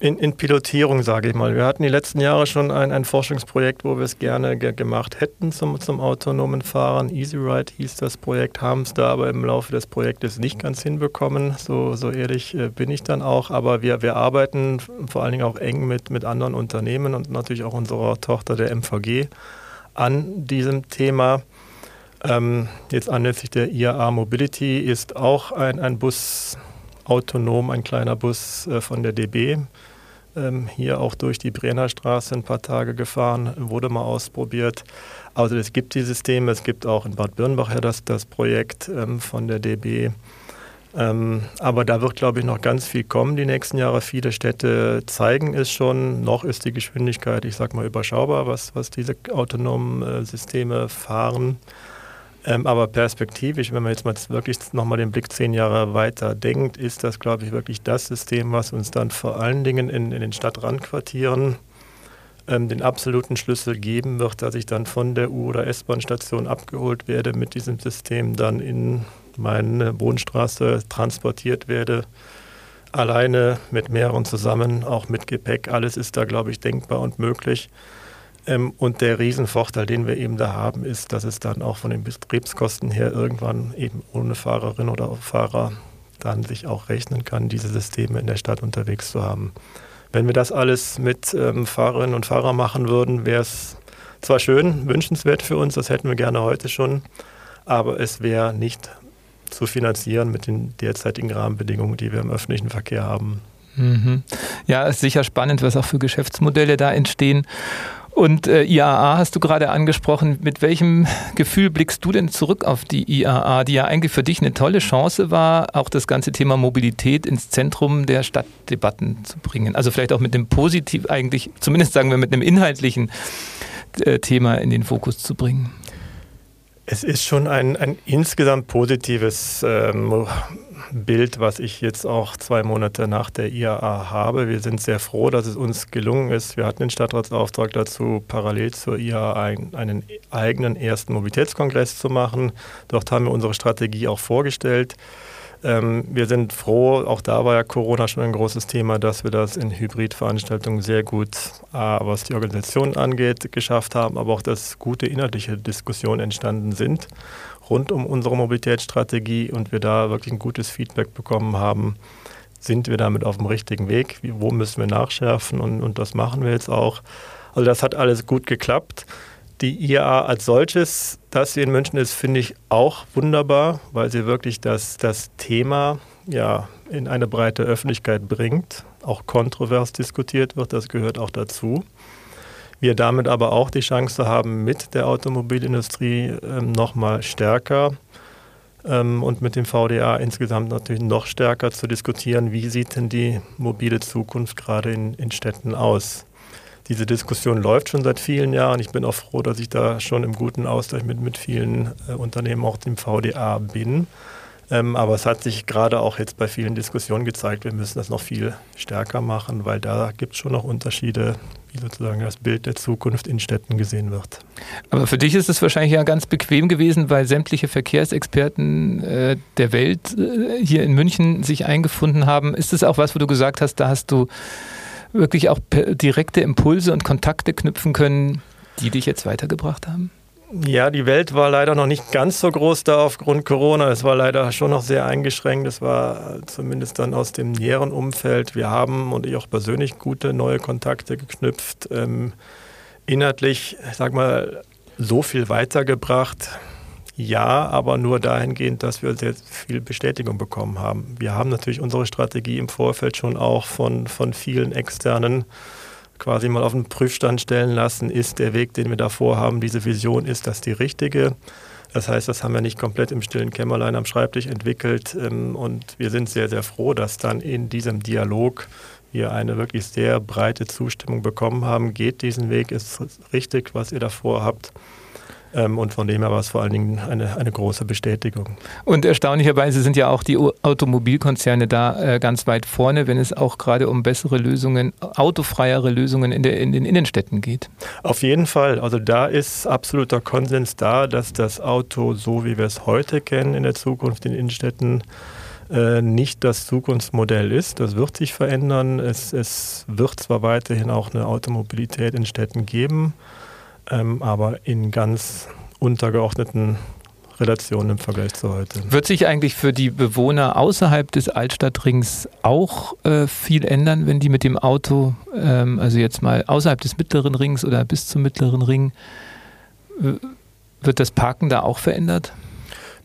[SPEAKER 1] In, in, Pilotierung, sage ich mal. Wir hatten die letzten Jahre schon ein, ein Forschungsprojekt, wo wir es gerne ge gemacht hätten zum, zum autonomen Fahren. EasyRide hieß das Projekt, haben es da aber im Laufe des Projektes nicht ganz hinbekommen. So, so ehrlich äh, bin ich dann auch. Aber wir, wir arbeiten vor allen Dingen auch eng mit, mit anderen Unternehmen und natürlich auch unserer Tochter der MVG an diesem Thema. Ähm, jetzt anlässlich der IAA Mobility ist auch ein, ein Bus autonom, ein kleiner Bus äh, von der DB ähm, hier auch durch die Brenner Straße ein paar Tage gefahren, wurde mal ausprobiert. Also es gibt die Systeme, es gibt auch in Bad Birnbach ja das, das Projekt ähm, von der DB. Ähm, aber da wird, glaube ich, noch ganz viel kommen die nächsten Jahre. Viele Städte zeigen es schon. Noch ist die Geschwindigkeit, ich sage mal, überschaubar, was, was diese autonomen äh, Systeme fahren. Ähm, aber perspektivisch, wenn man jetzt mal wirklich nochmal den Blick zehn Jahre weiter denkt, ist das, glaube ich, wirklich das System, was uns dann vor allen Dingen in, in den Stadtrandquartieren ähm, den absoluten Schlüssel geben wird, dass ich dann von der U- oder S-Bahn-Station abgeholt werde, mit diesem System dann in meine Wohnstraße transportiert werde. Alleine mit mehreren zusammen, auch mit Gepäck, alles ist da, glaube ich, denkbar und möglich. Ähm, und der Riesenvorteil, den wir eben da haben, ist, dass es dann auch von den Betriebskosten her irgendwann eben ohne Fahrerin oder Fahrer dann sich auch rechnen kann, diese Systeme in der Stadt unterwegs zu haben. Wenn wir das alles mit ähm, Fahrerinnen und Fahrern machen würden, wäre es zwar schön, wünschenswert für uns, das hätten wir gerne heute schon, aber es wäre nicht zu finanzieren mit den derzeitigen Rahmenbedingungen, die wir im öffentlichen Verkehr haben.
[SPEAKER 3] Mhm. Ja, ist sicher spannend, was auch für Geschäftsmodelle da entstehen. Und äh, IAA hast du gerade angesprochen. Mit welchem Gefühl blickst du denn zurück auf die IAA, die ja eigentlich für dich eine tolle Chance war, auch das ganze Thema Mobilität ins Zentrum der Stadtdebatten zu bringen? Also vielleicht auch mit einem positiv, eigentlich, zumindest sagen wir mit einem inhaltlichen äh, Thema in den Fokus zu bringen.
[SPEAKER 1] Es ist schon ein, ein insgesamt positives ähm, Bild, was ich jetzt auch zwei Monate nach der IAA habe. Wir sind sehr froh, dass es uns gelungen ist. Wir hatten den Stadtratsauftrag dazu, parallel zur IAA einen, einen eigenen ersten Mobilitätskongress zu machen. Dort haben wir unsere Strategie auch vorgestellt. Ähm, wir sind froh, auch da war ja Corona schon ein großes Thema, dass wir das in Hybridveranstaltungen sehr gut, A, was die Organisation angeht, geschafft haben, aber auch, dass gute inhaltliche Diskussionen entstanden sind rund um unsere Mobilitätsstrategie und wir da wirklich ein gutes Feedback bekommen haben. Sind wir damit auf dem richtigen Weg? Wo müssen wir nachschärfen? Und, und das machen wir jetzt auch. Also das hat alles gut geklappt. Die IAA als solches, dass sie in München ist, finde ich auch wunderbar, weil sie wirklich das, das Thema ja, in eine breite Öffentlichkeit bringt, auch kontrovers diskutiert wird, das gehört auch dazu. Wir damit aber auch die Chance haben, mit der Automobilindustrie ähm, nochmal stärker ähm, und mit dem VDA insgesamt natürlich noch stärker zu diskutieren, wie sieht denn die mobile Zukunft gerade in, in Städten aus. Diese Diskussion läuft schon seit vielen Jahren. Ich bin auch froh, dass ich da schon im guten Austausch mit, mit vielen äh, Unternehmen, auch dem VDA, bin. Ähm, aber es hat sich gerade auch jetzt bei vielen Diskussionen gezeigt, wir müssen das noch viel stärker machen, weil da gibt es schon noch Unterschiede, wie sozusagen das Bild der Zukunft in Städten gesehen wird.
[SPEAKER 3] Aber für dich ist es wahrscheinlich ja ganz bequem gewesen, weil sämtliche Verkehrsexperten äh, der Welt äh, hier in München sich eingefunden haben. Ist es auch was, wo du gesagt hast, da hast du wirklich auch direkte Impulse und Kontakte knüpfen können, die dich jetzt weitergebracht haben?
[SPEAKER 1] Ja, die Welt war leider noch nicht ganz so groß da aufgrund Corona. Es war leider schon noch sehr eingeschränkt. Es war zumindest dann aus dem näheren Umfeld. Wir haben und ich auch persönlich gute neue Kontakte geknüpft. Ähm, inhaltlich, ich sag mal, so viel weitergebracht. Ja, aber nur dahingehend, dass wir sehr viel Bestätigung bekommen haben. Wir haben natürlich unsere Strategie im Vorfeld schon auch von, von vielen externen quasi mal auf den Prüfstand stellen lassen, ist der Weg, den wir da vorhaben, diese Vision, ist das die richtige? Das heißt, das haben wir nicht komplett im stillen Kämmerlein am Schreibtisch entwickelt ähm, und wir sind sehr, sehr froh, dass dann in diesem Dialog wir eine wirklich sehr breite Zustimmung bekommen haben. Geht diesen Weg, ist richtig, was ihr davor habt. Ähm, und von dem her war es vor allen Dingen eine, eine große Bestätigung.
[SPEAKER 3] Und erstaunlicherweise sind ja auch die Automobilkonzerne da äh, ganz weit vorne, wenn es auch gerade um bessere Lösungen, autofreiere Lösungen in, der, in den Innenstädten geht.
[SPEAKER 1] Auf jeden Fall. Also da ist absoluter Konsens da, dass das Auto, so wie wir es heute kennen, in der Zukunft in Innenstädten äh, nicht das Zukunftsmodell ist. Das wird sich verändern. Es, es wird zwar weiterhin auch eine Automobilität in Städten geben, ähm, aber in ganz untergeordneten Relationen im Vergleich zu heute.
[SPEAKER 3] Wird sich eigentlich für die Bewohner außerhalb des Altstadtrings auch äh, viel ändern, wenn die mit dem Auto, ähm, also jetzt mal außerhalb des mittleren Rings oder bis zum mittleren Ring, wird das Parken da auch verändert?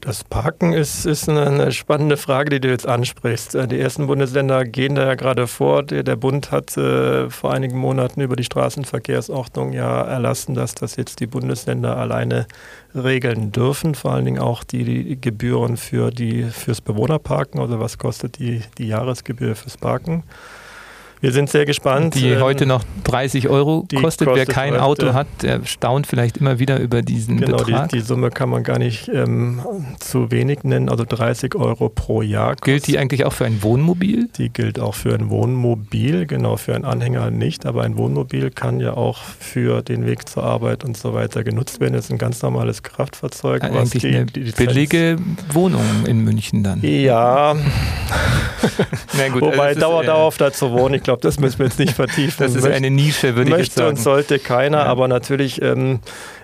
[SPEAKER 1] Das Parken ist, ist eine spannende Frage, die du jetzt ansprichst. Äh, die ersten Bundesländer gehen da ja gerade vor. Der Bund hat äh, vor einigen Monaten über die Straßenverkehrsordnung ja erlassen, dass das jetzt die Bundesländer alleine regeln dürfen. Vor allen Dingen auch die, Gebühren für die, fürs Bewohnerparken. Also was kostet die, die Jahresgebühr fürs Parken? Wir sind sehr gespannt.
[SPEAKER 3] Die ähm, heute noch 30 Euro kostet. Wer kein heute, Auto hat, der staunt vielleicht immer wieder über diesen genau, Betrag.
[SPEAKER 1] Die, die Summe kann man gar nicht ähm, zu wenig nennen, also 30 Euro pro Jahr.
[SPEAKER 3] Kostet. Gilt die eigentlich auch für ein Wohnmobil?
[SPEAKER 1] Die gilt auch für ein Wohnmobil, genau, für einen Anhänger nicht, aber ein Wohnmobil kann ja auch für den Weg zur Arbeit und so weiter genutzt werden. Das ist ein ganz normales Kraftfahrzeug.
[SPEAKER 3] Also eigentlich die, eine die billige Wohnung in München dann.
[SPEAKER 1] Ja. Na gut, Wobei also dauerdauerhaft da zu wohnen, ich glaube, das müssen wir jetzt nicht vertiefen.
[SPEAKER 3] Das ist eine Nische, würde ich jetzt sagen.
[SPEAKER 1] Möchte und sollte keiner, ja. aber natürlich ähm,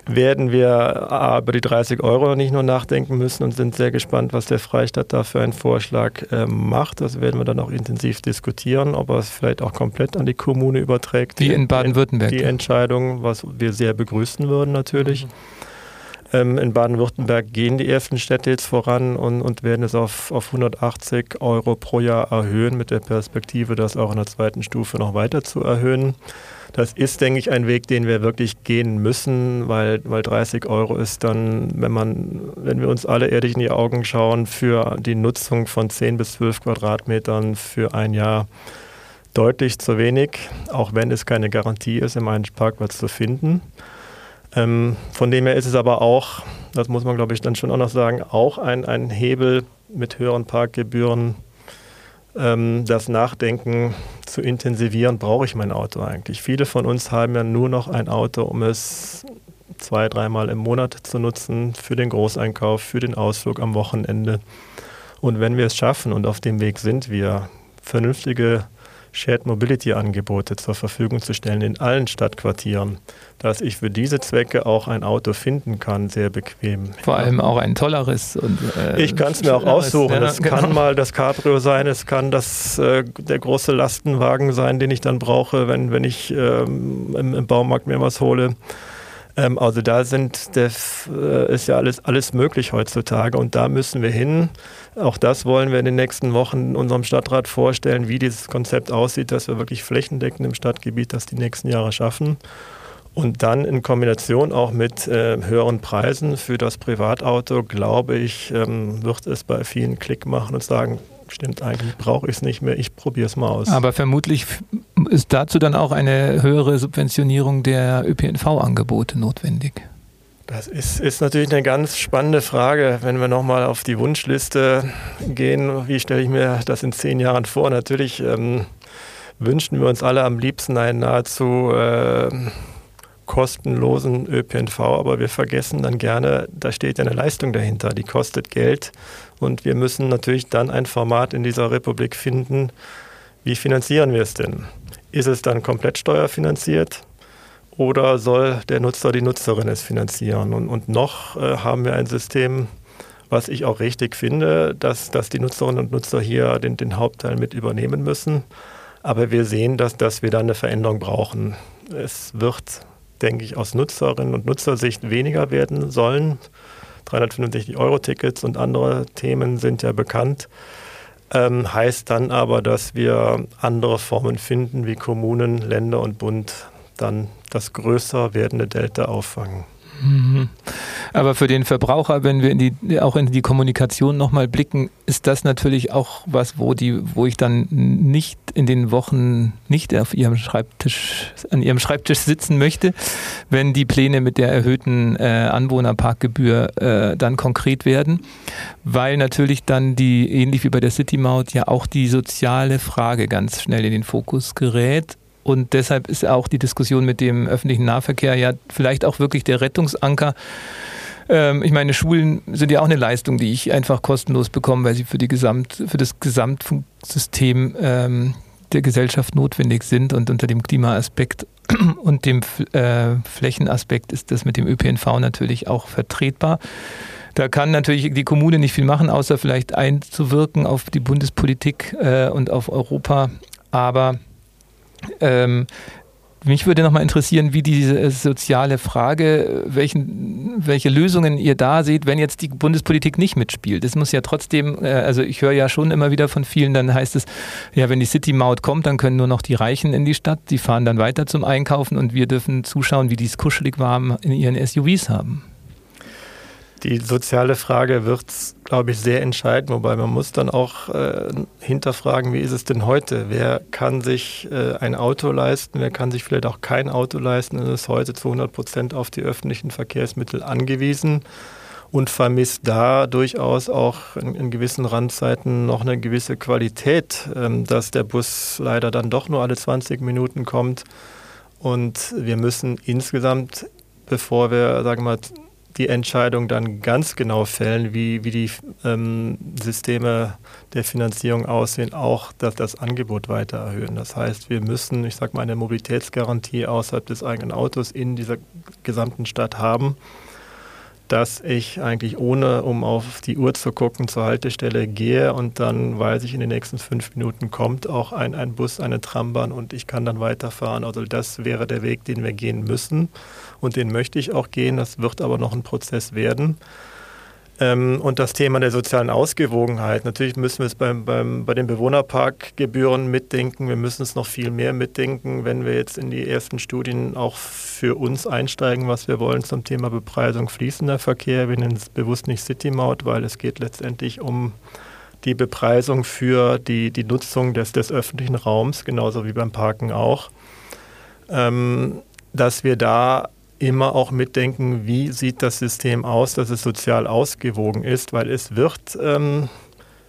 [SPEAKER 1] werden wir äh, über die 30 Euro nicht nur nachdenken müssen und sind sehr gespannt, was der Freistaat da für einen Vorschlag ähm, macht. Das werden wir dann auch intensiv diskutieren, ob er es vielleicht auch komplett an die Kommune überträgt.
[SPEAKER 3] Wie in Baden-Württemberg.
[SPEAKER 1] Die Entscheidung, was wir sehr begrüßen würden natürlich. Mhm. Ähm, in Baden-Württemberg gehen die ersten Städte jetzt voran und, und werden es auf, auf 180 Euro pro Jahr erhöhen, mit der Perspektive, das auch in der zweiten Stufe noch weiter zu erhöhen. Das ist, denke ich, ein Weg, den wir wirklich gehen müssen, weil, weil 30 Euro ist dann, wenn man, wenn wir uns alle ehrlich in die Augen schauen, für die Nutzung von 10 bis 12 Quadratmetern für ein Jahr deutlich zu wenig, auch wenn es keine Garantie ist, im einen Parkplatz zu finden. Ähm, von dem her ist es aber auch, das muss man glaube ich dann schon auch noch sagen, auch ein, ein Hebel mit höheren Parkgebühren, ähm, das Nachdenken zu intensivieren, brauche ich mein Auto eigentlich. Viele von uns haben ja nur noch ein Auto, um es zwei, dreimal im Monat zu nutzen, für den Großeinkauf, für den Ausflug am Wochenende. Und wenn wir es schaffen und auf dem Weg sind wir, vernünftige Shared Mobility Angebote zur Verfügung zu stellen in allen Stadtquartieren, dass ich für diese Zwecke auch ein Auto finden kann, sehr bequem.
[SPEAKER 3] Vor ja. allem auch ein tolleres. Und,
[SPEAKER 1] äh, ich kann es mir auch aussuchen. Es ja, kann genau. mal das Cabrio sein, es kann das, äh, der große Lastenwagen sein, den ich dann brauche, wenn, wenn ich ähm, im, im Baumarkt mir was hole. Ähm, also da sind, das äh, ist ja alles, alles möglich heutzutage und da müssen wir hin. Auch das wollen wir in den nächsten Wochen unserem Stadtrat vorstellen, wie dieses Konzept aussieht, dass wir wirklich flächendeckend im Stadtgebiet das die nächsten Jahre schaffen. Und dann in Kombination auch mit äh, höheren Preisen für das Privatauto, glaube ich, ähm, wird es bei vielen Klick machen und sagen, stimmt eigentlich, brauche ich es nicht mehr, ich probiere es mal aus.
[SPEAKER 3] Aber vermutlich ist dazu dann auch eine höhere Subventionierung der ÖPNV-Angebote notwendig.
[SPEAKER 1] Das ist, ist natürlich eine ganz spannende Frage, wenn wir nochmal auf die Wunschliste gehen. Wie stelle ich mir das in zehn Jahren vor? Natürlich ähm, wünschen wir uns alle am liebsten einen nahezu äh, kostenlosen ÖPNV, aber wir vergessen dann gerne, da steht ja eine Leistung dahinter, die kostet Geld und wir müssen natürlich dann ein Format in dieser Republik finden, wie finanzieren wir es denn? Ist es dann komplett steuerfinanziert oder soll der Nutzer, die Nutzerin es finanzieren? Und, und noch äh, haben wir ein System, was ich auch richtig finde, dass, dass die Nutzerinnen und Nutzer hier den, den Hauptteil mit übernehmen müssen. Aber wir sehen, dass, dass wir da eine Veränderung brauchen. Es wird denke ich, aus Nutzerinnen und Nutzersicht weniger werden sollen. 365 Euro Tickets und andere Themen sind ja bekannt. Ähm, heißt dann aber, dass wir andere Formen finden, wie Kommunen, Länder und Bund dann das größer werdende Delta auffangen.
[SPEAKER 3] Mhm. Aber für den Verbraucher, wenn wir in die, auch in die Kommunikation nochmal blicken, ist das natürlich auch was, wo die, wo ich dann nicht in den Wochen nicht auf ihrem Schreibtisch, an ihrem Schreibtisch sitzen möchte, wenn die Pläne mit der erhöhten äh, Anwohnerparkgebühr äh, dann konkret werden, weil natürlich dann die, ähnlich wie bei der City Maut, ja auch die soziale Frage ganz schnell in den Fokus gerät und deshalb ist auch die Diskussion mit dem öffentlichen Nahverkehr ja vielleicht auch wirklich der Rettungsanker. Ähm, ich meine, Schulen sind ja auch eine Leistung, die ich einfach kostenlos bekomme, weil sie für, die Gesamt, für das Gesamtsystem ähm, der Gesellschaft notwendig sind. Und unter dem Klimaaspekt und dem äh, Flächenaspekt ist das mit dem ÖPNV natürlich auch vertretbar. Da kann natürlich die Kommune nicht viel machen, außer vielleicht einzuwirken auf die Bundespolitik äh, und auf Europa. Aber ähm, mich würde nochmal interessieren, wie diese äh, soziale Frage, welchen, welche Lösungen ihr da seht, wenn jetzt die Bundespolitik nicht mitspielt. Es muss ja trotzdem, äh, also ich höre ja schon immer wieder von vielen, dann heißt es, ja, wenn die City-Maut kommt, dann können nur noch die Reichen in die Stadt, die fahren dann weiter zum Einkaufen und wir dürfen zuschauen, wie die es kuschelig warm in ihren SUVs haben.
[SPEAKER 1] Die soziale Frage wird, glaube ich, sehr entscheidend, wobei man muss dann auch äh, hinterfragen, wie ist es denn heute? Wer kann sich äh, ein Auto leisten? Wer kann sich vielleicht auch kein Auto leisten und ist heute zu 100 Prozent auf die öffentlichen Verkehrsmittel angewiesen und vermisst da durchaus auch in, in gewissen Randzeiten noch eine gewisse Qualität, ähm, dass der Bus leider dann doch nur alle 20 Minuten kommt. Und wir müssen insgesamt, bevor wir, sagen wir mal, die Entscheidung dann ganz genau fällen, wie, wie die ähm, Systeme der Finanzierung aussehen, auch dass das Angebot weiter erhöhen. Das heißt, wir müssen, ich sage mal, eine Mobilitätsgarantie außerhalb des eigenen Autos in dieser gesamten Stadt haben dass ich eigentlich ohne, um auf die Uhr zu gucken, zur Haltestelle gehe und dann weiß ich, in den nächsten fünf Minuten kommt auch ein, ein Bus, eine Trambahn und ich kann dann weiterfahren. Also das wäre der Weg, den wir gehen müssen und den möchte ich auch gehen. Das wird aber noch ein Prozess werden. Ähm, und das Thema der sozialen Ausgewogenheit. Natürlich müssen wir es beim, beim, bei den Bewohnerparkgebühren mitdenken. Wir müssen es noch viel mehr mitdenken, wenn wir jetzt in die ersten Studien auch für uns einsteigen, was wir wollen zum Thema Bepreisung fließender Verkehr. Wir nennen es bewusst nicht City-Maut, weil es geht letztendlich um die Bepreisung für die, die Nutzung des, des öffentlichen Raums, genauso wie beim Parken auch. Ähm, dass wir da immer auch mitdenken, wie sieht das System aus, dass es sozial ausgewogen ist, weil es wird ähm,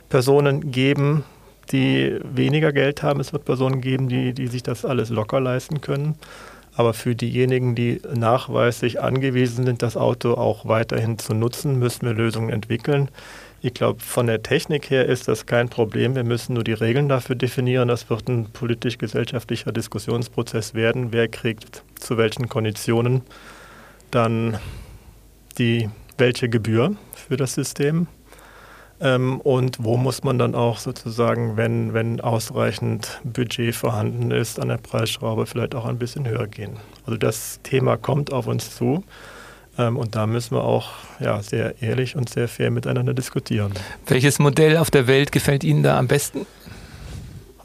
[SPEAKER 1] Personen geben, die weniger Geld haben, es wird Personen geben, die, die sich das alles locker leisten können. Aber für diejenigen, die nachweislich angewiesen sind, das Auto auch weiterhin zu nutzen, müssen wir Lösungen entwickeln. Ich glaube, von der Technik her ist das kein Problem. Wir müssen nur die Regeln dafür definieren. Das wird ein politisch-gesellschaftlicher Diskussionsprozess werden. Wer kriegt zu welchen Konditionen dann die welche Gebühr für das System? Ähm, und wo muss man dann auch sozusagen, wenn, wenn ausreichend Budget vorhanden ist, an der Preisschraube vielleicht auch ein bisschen höher gehen? Also das Thema kommt auf uns zu. Ähm, und da müssen wir auch ja, sehr ehrlich und sehr fair miteinander diskutieren.
[SPEAKER 3] Welches Modell auf der Welt gefällt Ihnen da am besten?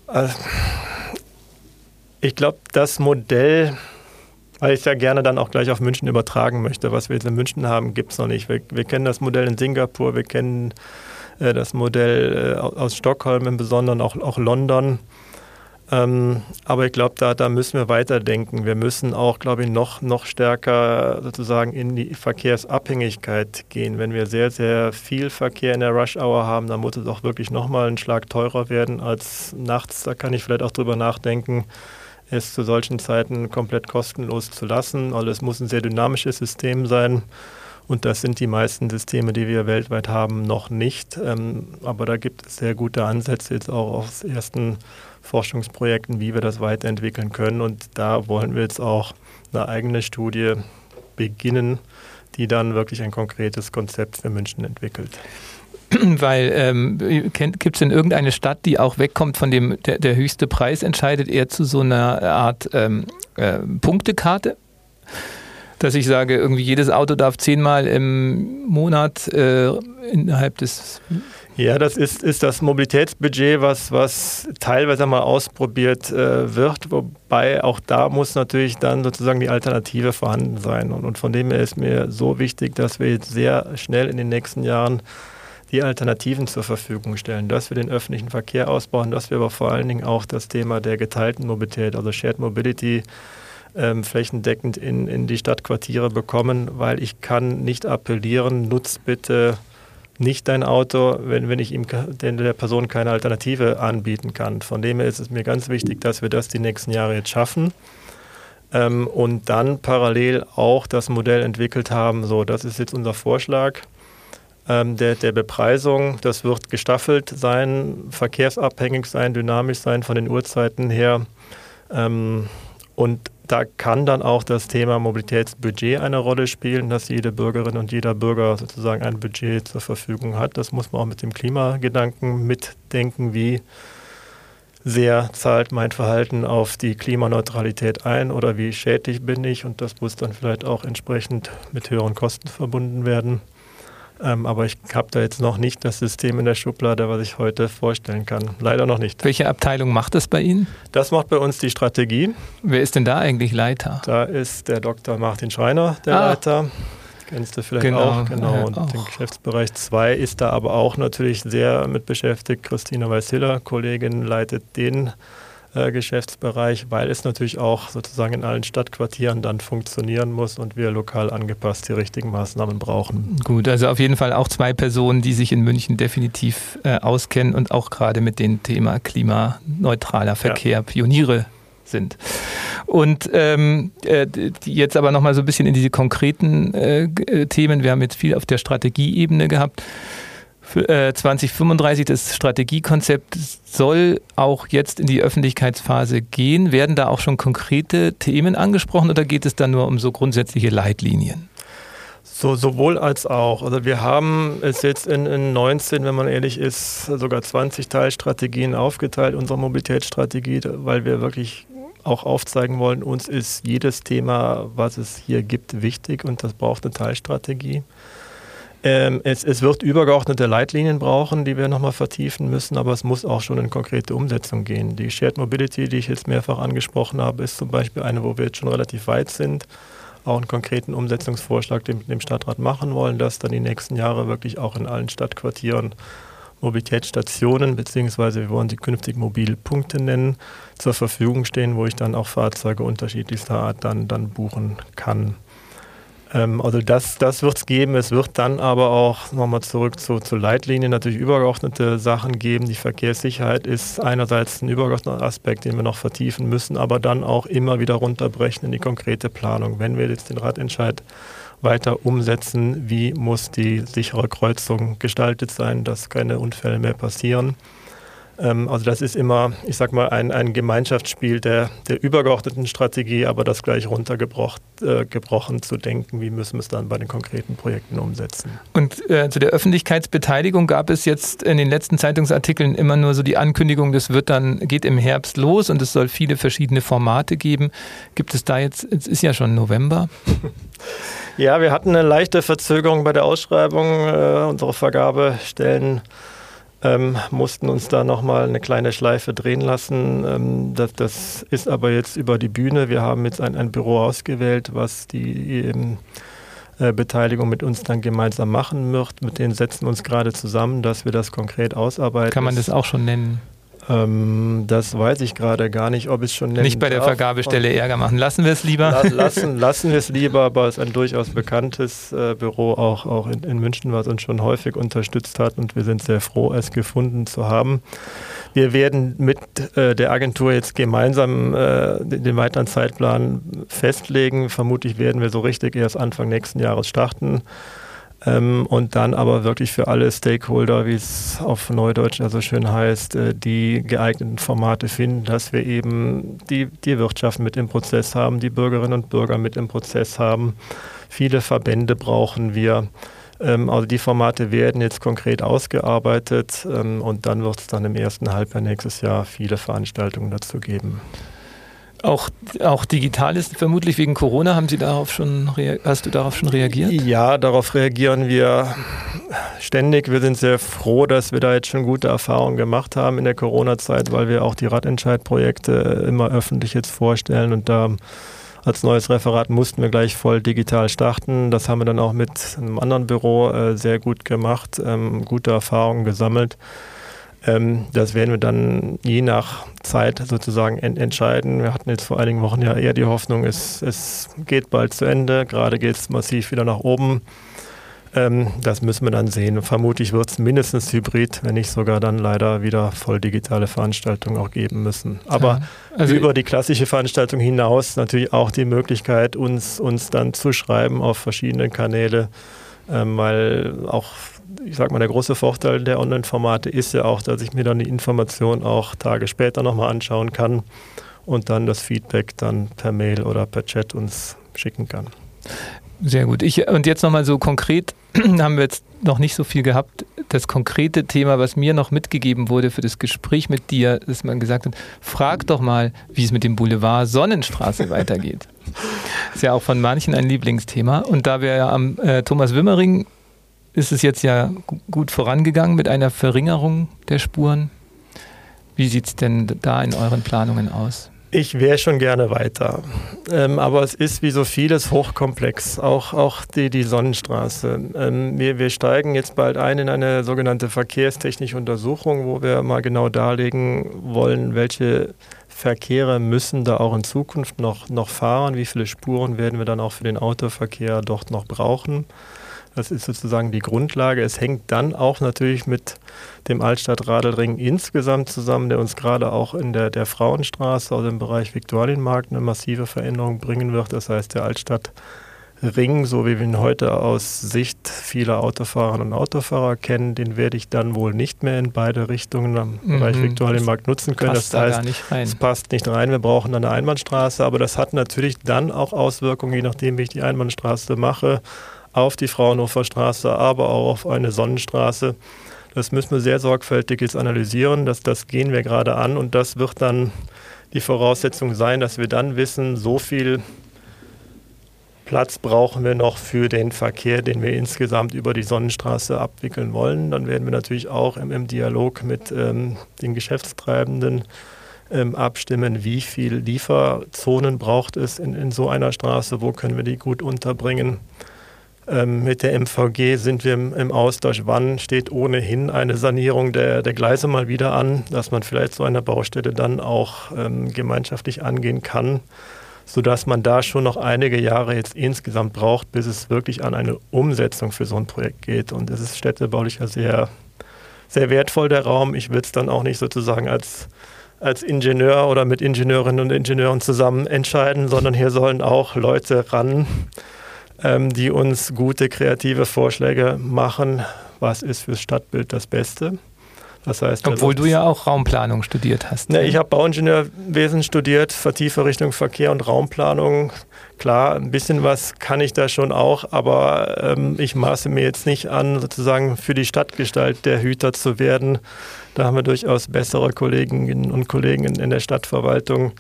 [SPEAKER 1] Äh, ich glaube, das Modell, weil ich es ja gerne dann auch gleich auf München übertragen möchte, was wir jetzt in München haben, gibt es noch nicht. Wir, wir, kennen das Modell in Singapur, wir kennen äh, das Modell äh, aus Stockholm im Besonderen, auch, auch London. Ähm, aber ich glaube, da, da müssen wir weiterdenken. Wir müssen auch, glaube ich, noch, noch stärker sozusagen in die Verkehrsabhängigkeit gehen. Wenn wir sehr, sehr viel Verkehr in der Rush-Hour haben, dann muss es auch wirklich nochmal einen Schlag teurer werden als nachts. Da kann ich vielleicht auch drüber nachdenken, es zu solchen Zeiten komplett kostenlos zu lassen. Also es muss ein sehr dynamisches System sein. Und das sind die meisten Systeme, die wir weltweit haben, noch nicht. Ähm, aber da gibt es sehr gute Ansätze jetzt auch aus ersten Forschungsprojekten, wie wir das weiterentwickeln können. Und da wollen wir jetzt auch eine eigene Studie beginnen, die dann wirklich ein konkretes Konzept für München entwickelt.
[SPEAKER 3] Weil ähm, gibt es denn irgendeine Stadt, die auch wegkommt von dem, der, der höchste Preis entscheidet, eher zu so einer Art ähm, äh, Punktekarte? Dass ich sage, irgendwie jedes Auto darf zehnmal im Monat äh, innerhalb des
[SPEAKER 1] ja, das ist, ist das Mobilitätsbudget, was, was teilweise mal ausprobiert äh, wird, wobei auch da muss natürlich dann sozusagen die Alternative vorhanden sein. Und, und von dem her ist mir so wichtig, dass wir jetzt sehr schnell in den nächsten Jahren die Alternativen zur Verfügung stellen, dass wir den öffentlichen Verkehr ausbauen, dass wir aber vor allen Dingen auch das Thema der geteilten Mobilität, also Shared Mobility, ähm, flächendeckend in, in die Stadtquartiere bekommen, weil ich kann nicht appellieren, nutzt bitte nicht dein Auto, wenn, wenn ich ihm der Person keine Alternative anbieten kann. Von dem her ist es mir ganz wichtig, dass wir das die nächsten Jahre jetzt schaffen ähm, und dann parallel auch das Modell entwickelt haben. So, das ist jetzt unser Vorschlag ähm, der, der Bepreisung. Das wird gestaffelt sein, verkehrsabhängig sein, dynamisch sein von den Uhrzeiten her. Ähm, und da kann dann auch das Thema Mobilitätsbudget eine Rolle spielen, dass jede Bürgerin und jeder Bürger sozusagen ein Budget zur Verfügung hat. Das muss man auch mit dem Klimagedanken mitdenken, wie sehr zahlt mein Verhalten auf die Klimaneutralität ein oder wie schädlich bin ich und das muss dann vielleicht auch entsprechend mit höheren Kosten verbunden werden. Ähm, aber ich habe da jetzt noch nicht das System in der Schublade, was ich heute vorstellen kann. Leider noch nicht.
[SPEAKER 3] Welche Abteilung macht das bei Ihnen?
[SPEAKER 1] Das macht bei uns die Strategie.
[SPEAKER 3] Wer ist denn da eigentlich Leiter?
[SPEAKER 1] Da ist der Dr. Martin Schreiner der ah. Leiter. Kennst du vielleicht genau, auch, genau. Und auch. den Geschäftsbereich 2 ist da aber auch natürlich sehr mit beschäftigt. Christina Weißhiller, Kollegin, leitet den äh, Geschäftsbereich, weil es natürlich auch sozusagen in allen Stadtquartieren dann funktionieren muss und wir lokal angepasst die richtigen Maßnahmen brauchen.
[SPEAKER 3] Gut, also auf jeden Fall auch zwei Personen, die sich in München definitiv äh, auskennen und auch gerade mit dem Thema klimaneutraler Verkehr ja. Pioniere sind. Und ähm, äh, jetzt aber nochmal so ein bisschen in diese konkreten äh, äh, Themen. Wir haben jetzt viel auf der Strategieebene gehabt. Äh, 2035, das Strategiekonzept soll auch jetzt in die Öffentlichkeitsphase gehen. Werden da auch schon konkrete Themen angesprochen oder geht es da nur um so grundsätzliche Leitlinien?
[SPEAKER 1] So, sowohl als auch. Also wir haben es jetzt in, in 19, wenn man ehrlich ist, sogar 20 Teilstrategien aufgeteilt, unsere Mobilitätsstrategie, weil wir wirklich auch aufzeigen wollen, uns ist jedes Thema, was es hier gibt, wichtig und das braucht eine Teilstrategie. Ähm, es, es, wird übergeordnete Leitlinien brauchen, die wir nochmal vertiefen müssen, aber es muss auch schon in konkrete Umsetzung gehen. Die Shared Mobility, die ich jetzt mehrfach angesprochen habe, ist zum Beispiel eine, wo wir jetzt schon relativ weit sind, auch einen konkreten Umsetzungsvorschlag dem, dem Stadtrat machen wollen, dass dann die nächsten Jahre wirklich auch in allen Stadtquartieren Mobilitätsstationen, beziehungsweise wir wollen sie künftig Mobilpunkte nennen, zur Verfügung stehen, wo ich dann auch Fahrzeuge unterschiedlichster Art dann, dann buchen kann. Ähm, also das, das wird es geben. Es wird dann aber auch nochmal zurück zu, zu Leitlinien natürlich übergeordnete Sachen geben. Die Verkehrssicherheit ist einerseits ein übergeordneter Aspekt, den wir noch vertiefen müssen, aber dann auch immer wieder runterbrechen in die konkrete Planung. Wenn wir jetzt den Radentscheid weiter umsetzen, wie muss die sichere Kreuzung gestaltet sein, dass keine Unfälle mehr passieren. Ähm, also das ist immer, ich sag mal, ein, ein Gemeinschaftsspiel der, der übergeordneten Strategie, aber das gleich runtergebrochen äh, zu denken, wie müssen wir es dann bei den konkreten Projekten umsetzen.
[SPEAKER 3] Und äh, zu der Öffentlichkeitsbeteiligung gab es jetzt in den letzten Zeitungsartikeln immer nur so die Ankündigung, das wird dann, geht im Herbst los und es soll viele verschiedene Formate geben. Gibt es da jetzt, es ist ja schon November.
[SPEAKER 1] Ja, wir hatten eine leichte Verzögerung bei der Ausschreibung. Äh, unsere Vergabestellen ähm, mussten uns da nochmal eine kleine Schleife drehen lassen. Ähm, das, das, ist aber jetzt über die Bühne. Wir haben jetzt ein, ein Büro ausgewählt, was die ähm, äh, Beteiligung mit uns dann gemeinsam machen wird. Mit denen setzen wir uns gerade zusammen, dass wir das konkret ausarbeiten.
[SPEAKER 3] Kann man das auch schon nennen?
[SPEAKER 1] Ähm, das weiß ich gerade gar nicht, ob es schon
[SPEAKER 3] Nicht bei der. Vergabestelle Ärger machen. Lassen wir es lieber?
[SPEAKER 1] lassen, lassen wir es lieber, aber es ist ein durchaus bekanntes äh, Büro auch, auch in, in, München, was uns schon häufig unterstützt hat und wir sind sehr froh, es gefunden zu haben. Wir werden mit äh, der Agentur jetzt gemeinsam äh, den weiteren Zeitplan festlegen. Vermutlich werden wir so richtig erst Anfang nächsten Jahres starten. Ähm, und dann aber wirklich für alle Stakeholder, wie es auf Neudeutsch also schön heißt, äh, die geeigneten Formate finden, dass wir eben die, die Wirtschaft mit im Prozess haben, die Bürgerinnen und Bürger mit im Prozess haben. Viele Verbände brauchen wir. Ähm, also die Formate werden jetzt konkret ausgearbeitet ähm, und dann wird es dann im ersten Halbjahr nächstes Jahr viele Veranstaltungen dazu geben.
[SPEAKER 3] Auch, auch digital ist vermutlich wegen Corona. Haben Sie darauf schon, hast du darauf schon reagiert?
[SPEAKER 1] Ja, darauf reagieren wir ständig. Wir sind sehr froh, dass wir da jetzt schon gute Erfahrungen gemacht haben in der Corona-Zeit, weil wir auch die Radentscheid-Projekte immer öffentlich jetzt vorstellen und da als neues Referat mussten wir gleich voll digital starten. Das haben wir dann auch mit einem anderen Büro äh, sehr gut gemacht, ähm, gute Erfahrungen gesammelt. Ähm, das werden wir dann je nach Zeit sozusagen ent entscheiden. Wir hatten jetzt vor einigen Wochen ja eher die Hoffnung, es, es geht bald zu Ende. Gerade geht es massiv wieder nach oben. Ähm, das müssen wir dann sehen. Vermutlich wird es mindestens hybrid, wenn nicht sogar dann leider wieder voll digitale Veranstaltungen auch geben müssen. Aber ja, also über die klassische Veranstaltung hinaus natürlich auch die Möglichkeit, uns, uns dann zu schreiben auf verschiedene Kanäle, ähm, weil auch ich sag mal, der große Vorteil der Online-Formate ist ja auch, dass ich mir dann die Information auch Tage später nochmal anschauen kann und dann das Feedback dann per Mail oder per Chat uns schicken kann.
[SPEAKER 3] Sehr gut. Ich, und jetzt nochmal so konkret, haben wir jetzt noch nicht so viel gehabt. Das konkrete Thema, was mir noch mitgegeben wurde für das Gespräch mit dir, dass man gesagt hat, frag doch mal, wie es mit dem Boulevard Sonnenstraße weitergeht. Ist ja auch von manchen ein Lieblingsthema. Und da wir ja am äh, Thomas Wimmering ist es jetzt ja gut vorangegangen mit einer Verringerung der Spuren. Wie sieht es denn da in euren Planungen aus?
[SPEAKER 1] Ich wäre schon gerne weiter. Ähm, aber es ist wie so vieles hochkomplex, auch, auch die, die Sonnenstraße. Ähm, wir, wir steigen jetzt bald ein in eine sogenannte verkehrstechnische Untersuchung, wo wir mal genau darlegen wollen, welche Verkehre müssen da auch in Zukunft noch, noch fahren, wie viele Spuren werden wir dann auch für den Autoverkehr dort noch brauchen. Das ist sozusagen die Grundlage. Es hängt dann auch natürlich mit dem Altstadtradelring insgesamt zusammen, der uns gerade auch in der, der Frauenstraße, also im Bereich Viktualienmarkt, eine massive Veränderung bringen wird. Das heißt, der Altstadtring, so wie wir ihn heute aus Sicht vieler Autofahrerinnen und Autofahrer kennen, den werde ich dann wohl nicht mehr in beide Richtungen am mhm, Bereich Viktualienmarkt nutzen können.
[SPEAKER 3] Das heißt, da
[SPEAKER 1] es passt nicht rein. Wir brauchen dann eine Einbahnstraße, aber das hat natürlich dann auch Auswirkungen, je nachdem, wie ich die Einbahnstraße mache auf die Fraunhofer Straße, aber auch auf eine Sonnenstraße. Das müssen wir sehr sorgfältig jetzt analysieren. Das, das gehen wir gerade an und das wird dann die Voraussetzung sein, dass wir dann wissen, so viel Platz brauchen wir noch für den Verkehr, den wir insgesamt über die Sonnenstraße abwickeln wollen. Dann werden wir natürlich auch im, im Dialog mit ähm, den Geschäftstreibenden ähm, abstimmen, wie viel Lieferzonen braucht es in, in so einer Straße, wo können wir die gut unterbringen. Ähm, mit der MVG sind wir im, Austausch. Wann steht ohnehin eine Sanierung der, der Gleise mal wieder an, dass man vielleicht so eine Baustelle dann auch ähm, gemeinschaftlich angehen kann, sodass man da schon noch einige Jahre jetzt insgesamt braucht, bis es wirklich an eine Umsetzung für so ein Projekt geht. Und es ist städtebaulich ja sehr, sehr wertvoll, der Raum. Ich würde es dann auch nicht sozusagen als als Ingenieur oder mit Ingenieurinnen und Ingenieuren zusammen entscheiden, sondern hier sollen auch Leute ran, ähm, die uns gute kreative Vorschläge machen, was ist fürs Stadtbild das Beste.
[SPEAKER 3] Das heißt, Obwohl also, du ja auch Raumplanung studiert hast.
[SPEAKER 1] Ne, ich habe Bauingenieurwesen studiert, vertiefe Richtung Verkehr und Raumplanung. Klar, ein bisschen was kann ich da schon auch, aber ähm, ich maße mir jetzt nicht an, sozusagen für die Stadtgestalt der Hüter zu werden. Da haben wir durchaus bessere Kolleginnen und Kollegen in, in der Stadtverwaltung,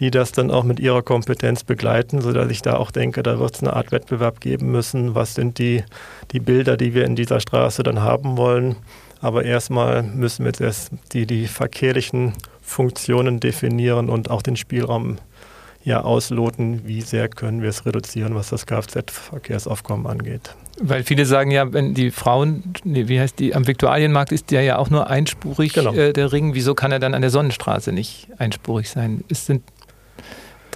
[SPEAKER 1] die das dann auch mit ihrer Kompetenz begleiten, sodass ich da auch denke, da wird es eine Art Wettbewerb geben müssen. Was sind die, die Bilder, die wir in dieser Straße dann haben wollen? Aber erstmal müssen wir jetzt erst die, die verkehrlichen Funktionen definieren und auch den Spielraum ja ausloten, wie sehr können wir es reduzieren, was das Kfz-Verkehrsaufkommen angeht.
[SPEAKER 3] Weil viele sagen ja, wenn die Frauen, nee, wie heißt die, am Viktualienmarkt ist der ja auch nur einspurig, genau. äh, der Ring, wieso kann er dann an der Sonnenstraße nicht einspurig sein? Es sind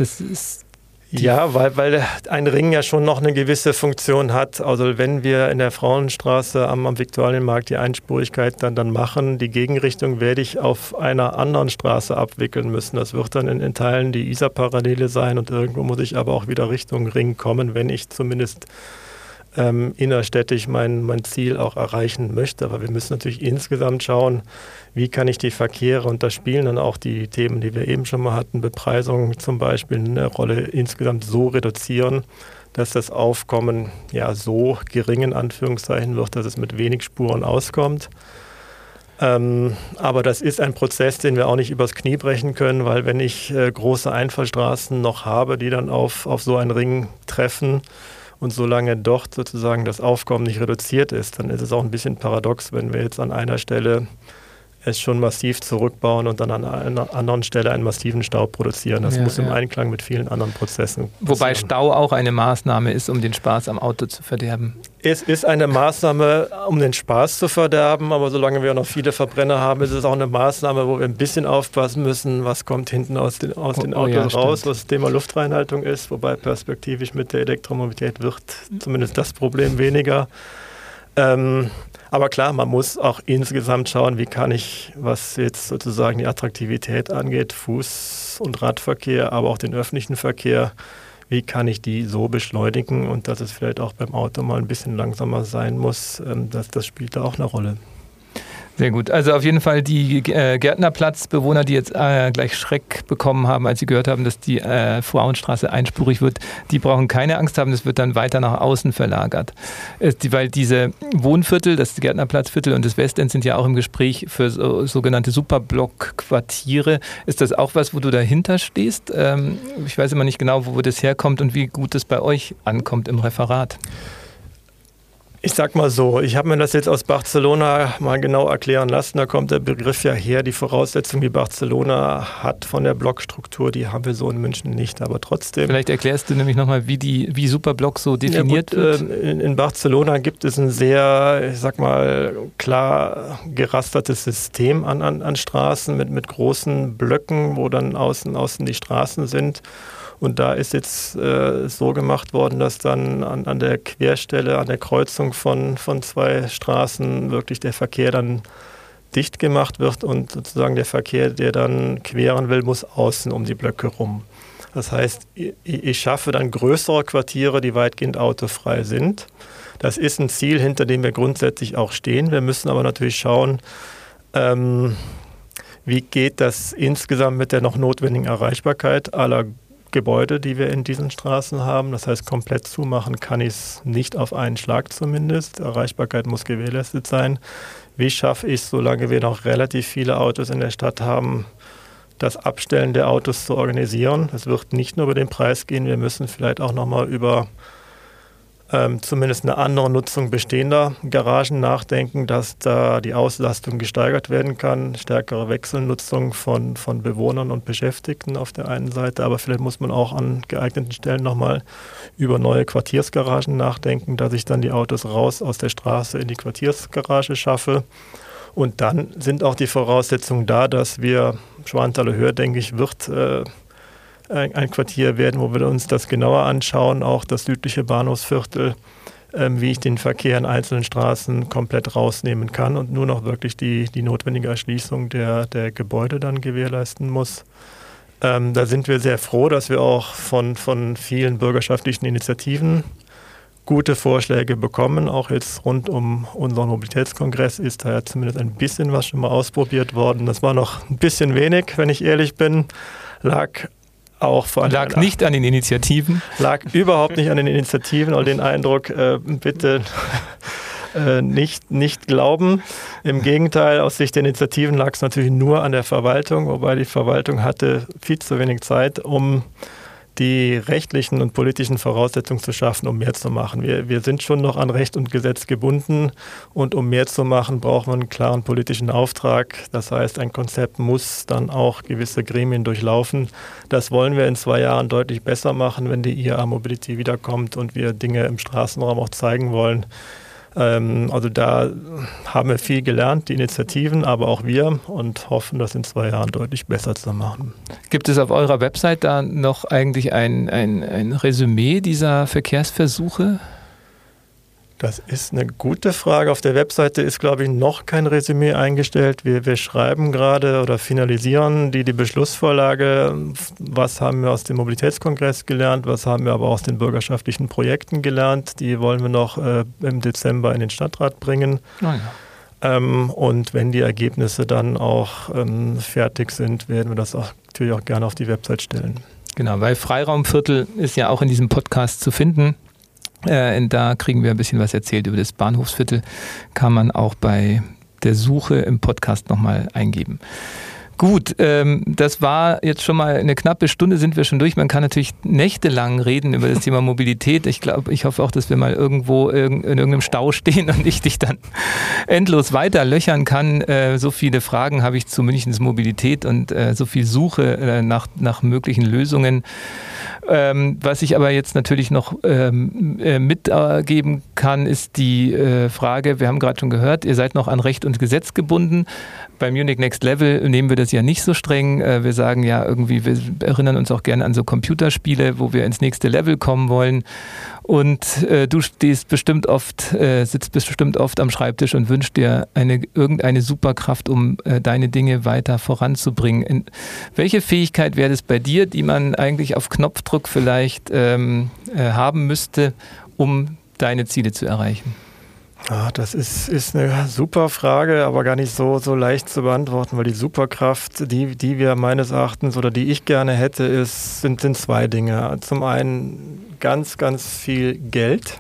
[SPEAKER 3] das ist
[SPEAKER 1] ja, weil, weil ein Ring ja schon noch eine gewisse Funktion hat. Also wenn wir in der Frauenstraße am, am Viktualienmarkt die Einspurigkeit dann, dann machen, die Gegenrichtung werde ich auf einer anderen Straße abwickeln müssen. Das wird dann in, in Teilen die Isar-Parallele sein und irgendwo muss ich aber auch wieder Richtung Ring kommen, wenn ich zumindest ähm, innerstädtisch mein, mein Ziel auch erreichen möchte. Aber wir müssen natürlich insgesamt schauen, wie kann ich die Verkehre, und da spielen dann auch die Themen, die wir eben schon mal hatten, Bepreisung zum Beispiel, eine Rolle insgesamt so reduzieren, dass das Aufkommen ja so gering in Anführungszeichen wird, dass es mit wenig Spuren auskommt. Ähm, aber das ist ein Prozess, den wir auch nicht übers Knie brechen können, weil wenn ich äh, große Einfallstraßen noch habe, die dann auf, auf so einen Ring treffen, und solange dort sozusagen das Aufkommen nicht reduziert ist, dann ist es auch ein bisschen paradox, wenn wir jetzt an einer Stelle es schon massiv zurückbauen und dann an einer anderen Stelle einen massiven Stau produzieren. Das ja, muss im ja. Einklang mit vielen anderen Prozessen.
[SPEAKER 3] Passieren. Wobei Stau auch eine Maßnahme ist, um den Spaß am Auto zu verderben.
[SPEAKER 1] Es ist eine Maßnahme, um den Spaß zu verderben, aber solange wir noch viele Verbrenner haben, ist es auch eine Maßnahme, wo wir ein bisschen aufpassen müssen, was kommt hinten aus den, aus den oh, Autos oh, ja, raus, was das Thema Luftreinhaltung ist, wobei perspektivisch mit der Elektromobilität wird zumindest das Problem weniger. Ähm, aber klar, man muss auch insgesamt schauen, wie kann ich, was jetzt sozusagen die Attraktivität angeht, Fuß- und Radverkehr, aber auch den öffentlichen Verkehr, wie kann ich die so beschleunigen und dass es vielleicht auch beim Auto mal ein bisschen langsamer sein muss, ähm, das, das spielt da auch eine Rolle.
[SPEAKER 3] Sehr gut. Also auf jeden Fall die äh, Gärtnerplatzbewohner, die jetzt äh, gleich Schreck bekommen haben, als sie gehört haben, dass die äh, Frauenstraße einspurig wird, die brauchen keine Angst haben, das wird dann weiter nach außen verlagert. Die, weil diese Wohnviertel, das Gärtnerplatzviertel und das Westend sind ja auch im Gespräch für so, sogenannte Superblock-Quartiere. Ist das auch was, wo du dahinter stehst? Ähm, ich weiß immer nicht genau, wo das herkommt und wie gut es bei euch ankommt im Referat.
[SPEAKER 1] Ich sag mal so, ich habe mir das jetzt aus Barcelona mal genau erklären lassen. Da kommt der Begriff ja her. Die Voraussetzungen, die Barcelona hat von der Blockstruktur, die haben wir so in München nicht. Aber trotzdem.
[SPEAKER 3] Vielleicht erklärst du nämlich nochmal, wie, die, wie Superblock so definiert ja, gut,
[SPEAKER 1] wird. In, in, Barcelona gibt es ein sehr, ich sag mal, klar gerastertes System an, an, an Straßen mit, mit großen Blöcken, wo dann außen, außen die Straßen sind. Und da ist jetzt äh, so gemacht worden, dass dann an, an der Querstelle, an der Kreuzung von, von zwei Straßen wirklich der Verkehr dann dicht gemacht wird und sozusagen der Verkehr, der dann queren will, muss außen um die Blöcke rum. Das heißt, ich, ich schaffe dann größere Quartiere, die weitgehend autofrei sind. Das ist ein Ziel, hinter dem wir grundsätzlich auch stehen. Wir müssen aber natürlich schauen, ähm, wie geht das insgesamt mit der noch notwendigen Erreichbarkeit aller Gebäude, die wir in diesen Straßen haben. Das heißt, komplett zumachen kann ich es nicht auf einen Schlag zumindest. Erreichbarkeit muss gewährleistet sein. Wie schaffe ich es, solange wir noch relativ viele Autos in der Stadt haben, das Abstellen der Autos zu organisieren? Es wird nicht nur über den Preis gehen, wir müssen vielleicht auch nochmal über ähm, zumindest eine andere Nutzung bestehender Garagen nachdenken, dass da die Auslastung gesteigert werden kann, stärkere Wechselnutzung von, von Bewohnern und Beschäftigten auf der einen Seite, aber vielleicht muss man auch an geeigneten Stellen nochmal über neue Quartiersgaragen nachdenken, dass ich dann die Autos raus aus der Straße in die Quartiersgarage schaffe. Und dann sind auch die Voraussetzungen da, dass wir, Schwanthaler Höhe, denke ich, wird äh, ein Quartier werden, wo wir uns das genauer anschauen, auch das südliche Bahnhofsviertel, ähm, wie ich den Verkehr in einzelnen Straßen komplett rausnehmen kann und nur noch wirklich die, die notwendige Erschließung der, der Gebäude dann gewährleisten muss. Ähm, da sind wir sehr froh, dass wir auch von, von vielen bürgerschaftlichen Initiativen gute Vorschläge bekommen. Auch jetzt rund um unseren Mobilitätskongress ist da ja zumindest ein bisschen was schon mal ausprobiert worden. Das war noch ein bisschen wenig, wenn ich ehrlich bin. Lag auch
[SPEAKER 3] von lag nicht an den Initiativen.
[SPEAKER 1] Lag überhaupt nicht an den Initiativen und den Eindruck, äh, bitte äh, nicht, nicht glauben. Im Gegenteil, aus Sicht der Initiativen lag es natürlich nur an der Verwaltung, wobei die Verwaltung hatte viel zu wenig Zeit, um die rechtlichen und politischen Voraussetzungen zu schaffen, um mehr zu machen. Wir, wir sind schon noch an Recht und Gesetz gebunden und um mehr zu machen, braucht man einen klaren politischen Auftrag. Das heißt, ein Konzept muss dann auch gewisse Gremien durchlaufen. Das wollen wir in zwei Jahren deutlich besser machen, wenn die IAA Mobility wiederkommt und wir Dinge im Straßenraum auch zeigen wollen, also da haben wir viel gelernt, die Initiativen, aber auch wir und hoffen, das in zwei Jahren deutlich besser zu machen.
[SPEAKER 3] Gibt es auf eurer Website da noch eigentlich ein, ein, ein Resümee dieser Verkehrsversuche?
[SPEAKER 1] Das ist eine gute Frage. Auf der Webseite ist, glaube ich, noch kein Resümee eingestellt. Wir, wir schreiben gerade oder finalisieren die, die Beschlussvorlage. Was haben wir aus dem Mobilitätskongress gelernt? Was haben wir aber aus den bürgerschaftlichen Projekten gelernt? Die wollen wir noch äh, im Dezember in den Stadtrat bringen. Oh ja. Ähm, und wenn die Ergebnisse dann auch ähm, fertig sind, werden wir das auch, natürlich auch gerne auf die Website stellen.
[SPEAKER 3] Genau, weil Freiraumviertel ist ja auch in diesem Podcast zu finden. Äh, da kriegen wir ein bisschen was erzählt über das Bahnhofsviertel. Kann man auch bei der Suche im Podcast nochmal eingeben. Gut, ähm, das war jetzt schon mal eine knappe Stunde sind wir schon durch. Man kann natürlich nächtelang reden über das Thema Mobilität. Ich glaube, ich hoffe auch, dass wir mal irgendwo in irgendeinem Stau stehen und ich dich dann endlos weiter löchern kann. Äh, so viele Fragen habe ich zu Münchens Mobilität und äh, so viel Suche äh, nach, nach möglichen Lösungen. Ähm, was ich aber jetzt natürlich noch ähm, äh, mitgeben kann, ist die äh, Frage, wir haben gerade schon gehört, ihr seid noch an Recht und Gesetz gebunden. Bei Munich Next Level nehmen wir das ja nicht so streng. Äh, wir sagen ja irgendwie, wir erinnern uns auch gerne an so Computerspiele, wo wir ins nächste Level kommen wollen. Und äh, du stehst bestimmt oft, äh, sitzt bestimmt oft am Schreibtisch und wünschst dir eine, irgendeine Superkraft, um äh, deine Dinge weiter voranzubringen. In, welche Fähigkeit wäre es bei dir, die man eigentlich auf Knopfdruck vielleicht ähm, äh, haben müsste, um deine Ziele zu erreichen?
[SPEAKER 1] Ja, das ist, ist eine super Frage, aber gar nicht so, so leicht zu beantworten, weil die Superkraft, die, die wir meines Erachtens oder die ich gerne hätte, ist, sind, sind zwei Dinge. Zum einen ganz, ganz viel Geld,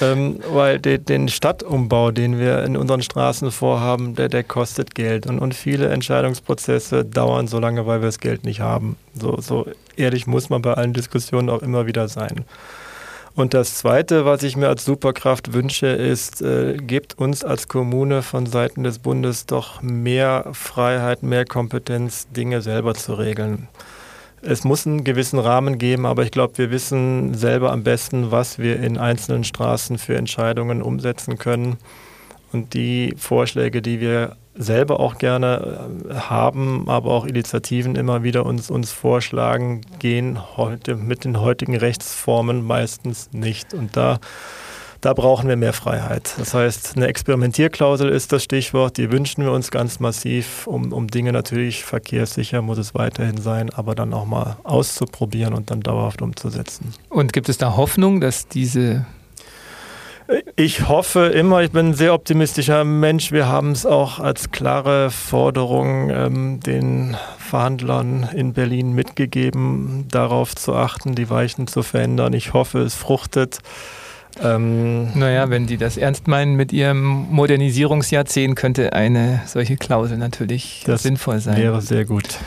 [SPEAKER 1] ja. ähm, weil de, den Stadtumbau, den wir in unseren Straßen vorhaben, der, der kostet Geld und, und viele Entscheidungsprozesse dauern so lange, weil wir das Geld nicht haben. So, so ehrlich muss man bei allen Diskussionen auch immer wieder sein. Und das Zweite, was ich mir als Superkraft wünsche, ist, äh, gebt uns als Kommune von Seiten des Bundes doch mehr Freiheit, mehr Kompetenz, Dinge selber zu regeln. Es muss einen gewissen Rahmen geben, aber ich glaube, wir wissen selber am besten, was wir in einzelnen Straßen für Entscheidungen umsetzen können. Und die Vorschläge, die wir selber auch gerne äh, haben, aber auch Initiativen immer wieder uns, uns vorschlagen, gehen heute mit den heutigen Rechtsformen meistens nicht. Und da, da brauchen wir mehr Freiheit. Das heißt, eine Experimentierklausel ist das Stichwort, die wünschen wir uns ganz massiv, um, um Dinge natürlich verkehrssicher muss es weiterhin sein, aber dann auch mal auszuprobieren und dann dauerhaft umzusetzen.
[SPEAKER 3] Und gibt es da Hoffnung, dass diese
[SPEAKER 1] ich hoffe immer, ich bin ein sehr optimistischer Mensch. Wir haben es auch als klare Forderung ähm, den Verhandlern in Berlin mitgegeben, darauf zu achten, die Weichen zu verändern. Ich hoffe, es fruchtet.
[SPEAKER 3] Ähm, naja, wenn die das ernst meinen mit ihrem Modernisierungsjahrzehnt, könnte eine solche Klausel natürlich sinnvoll sein.
[SPEAKER 1] Wäre sehr gut.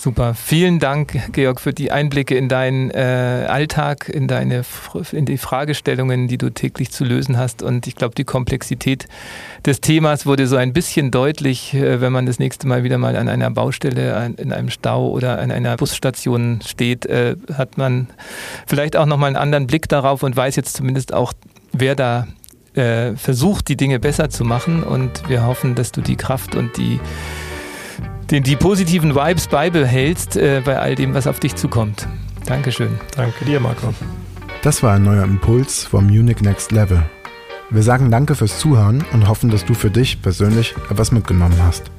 [SPEAKER 3] Super. Vielen Dank, Georg, für die Einblicke in deinen äh, Alltag, in deine in die Fragestellungen, die du täglich zu lösen hast. Und ich glaube, die Komplexität des Themas wurde so ein bisschen deutlich, äh, wenn man das nächste Mal wieder mal an einer Baustelle, an, in einem Stau oder an einer Busstation steht, äh, hat man vielleicht auch nochmal einen anderen Blick darauf und weiß jetzt zumindest auch, wer da äh, versucht, die Dinge besser zu machen. Und wir hoffen, dass du die Kraft und die den, die positiven Vibes beibehältst äh, bei all dem, was auf dich zukommt. Dankeschön.
[SPEAKER 1] Danke dir, Marco.
[SPEAKER 2] Das war ein neuer Impuls vom Munich Next Level. Wir sagen danke fürs Zuhören und hoffen, dass du für dich persönlich etwas mitgenommen hast.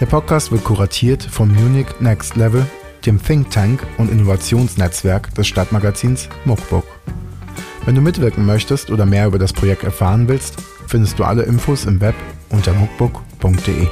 [SPEAKER 2] Der Podcast wird kuratiert vom Munich Next Level, dem Think Tank und Innovationsnetzwerk des Stadtmagazins Muckbook. Wenn du mitwirken möchtest oder mehr über das Projekt erfahren willst, findest du alle Infos im Web unter muckbook.de.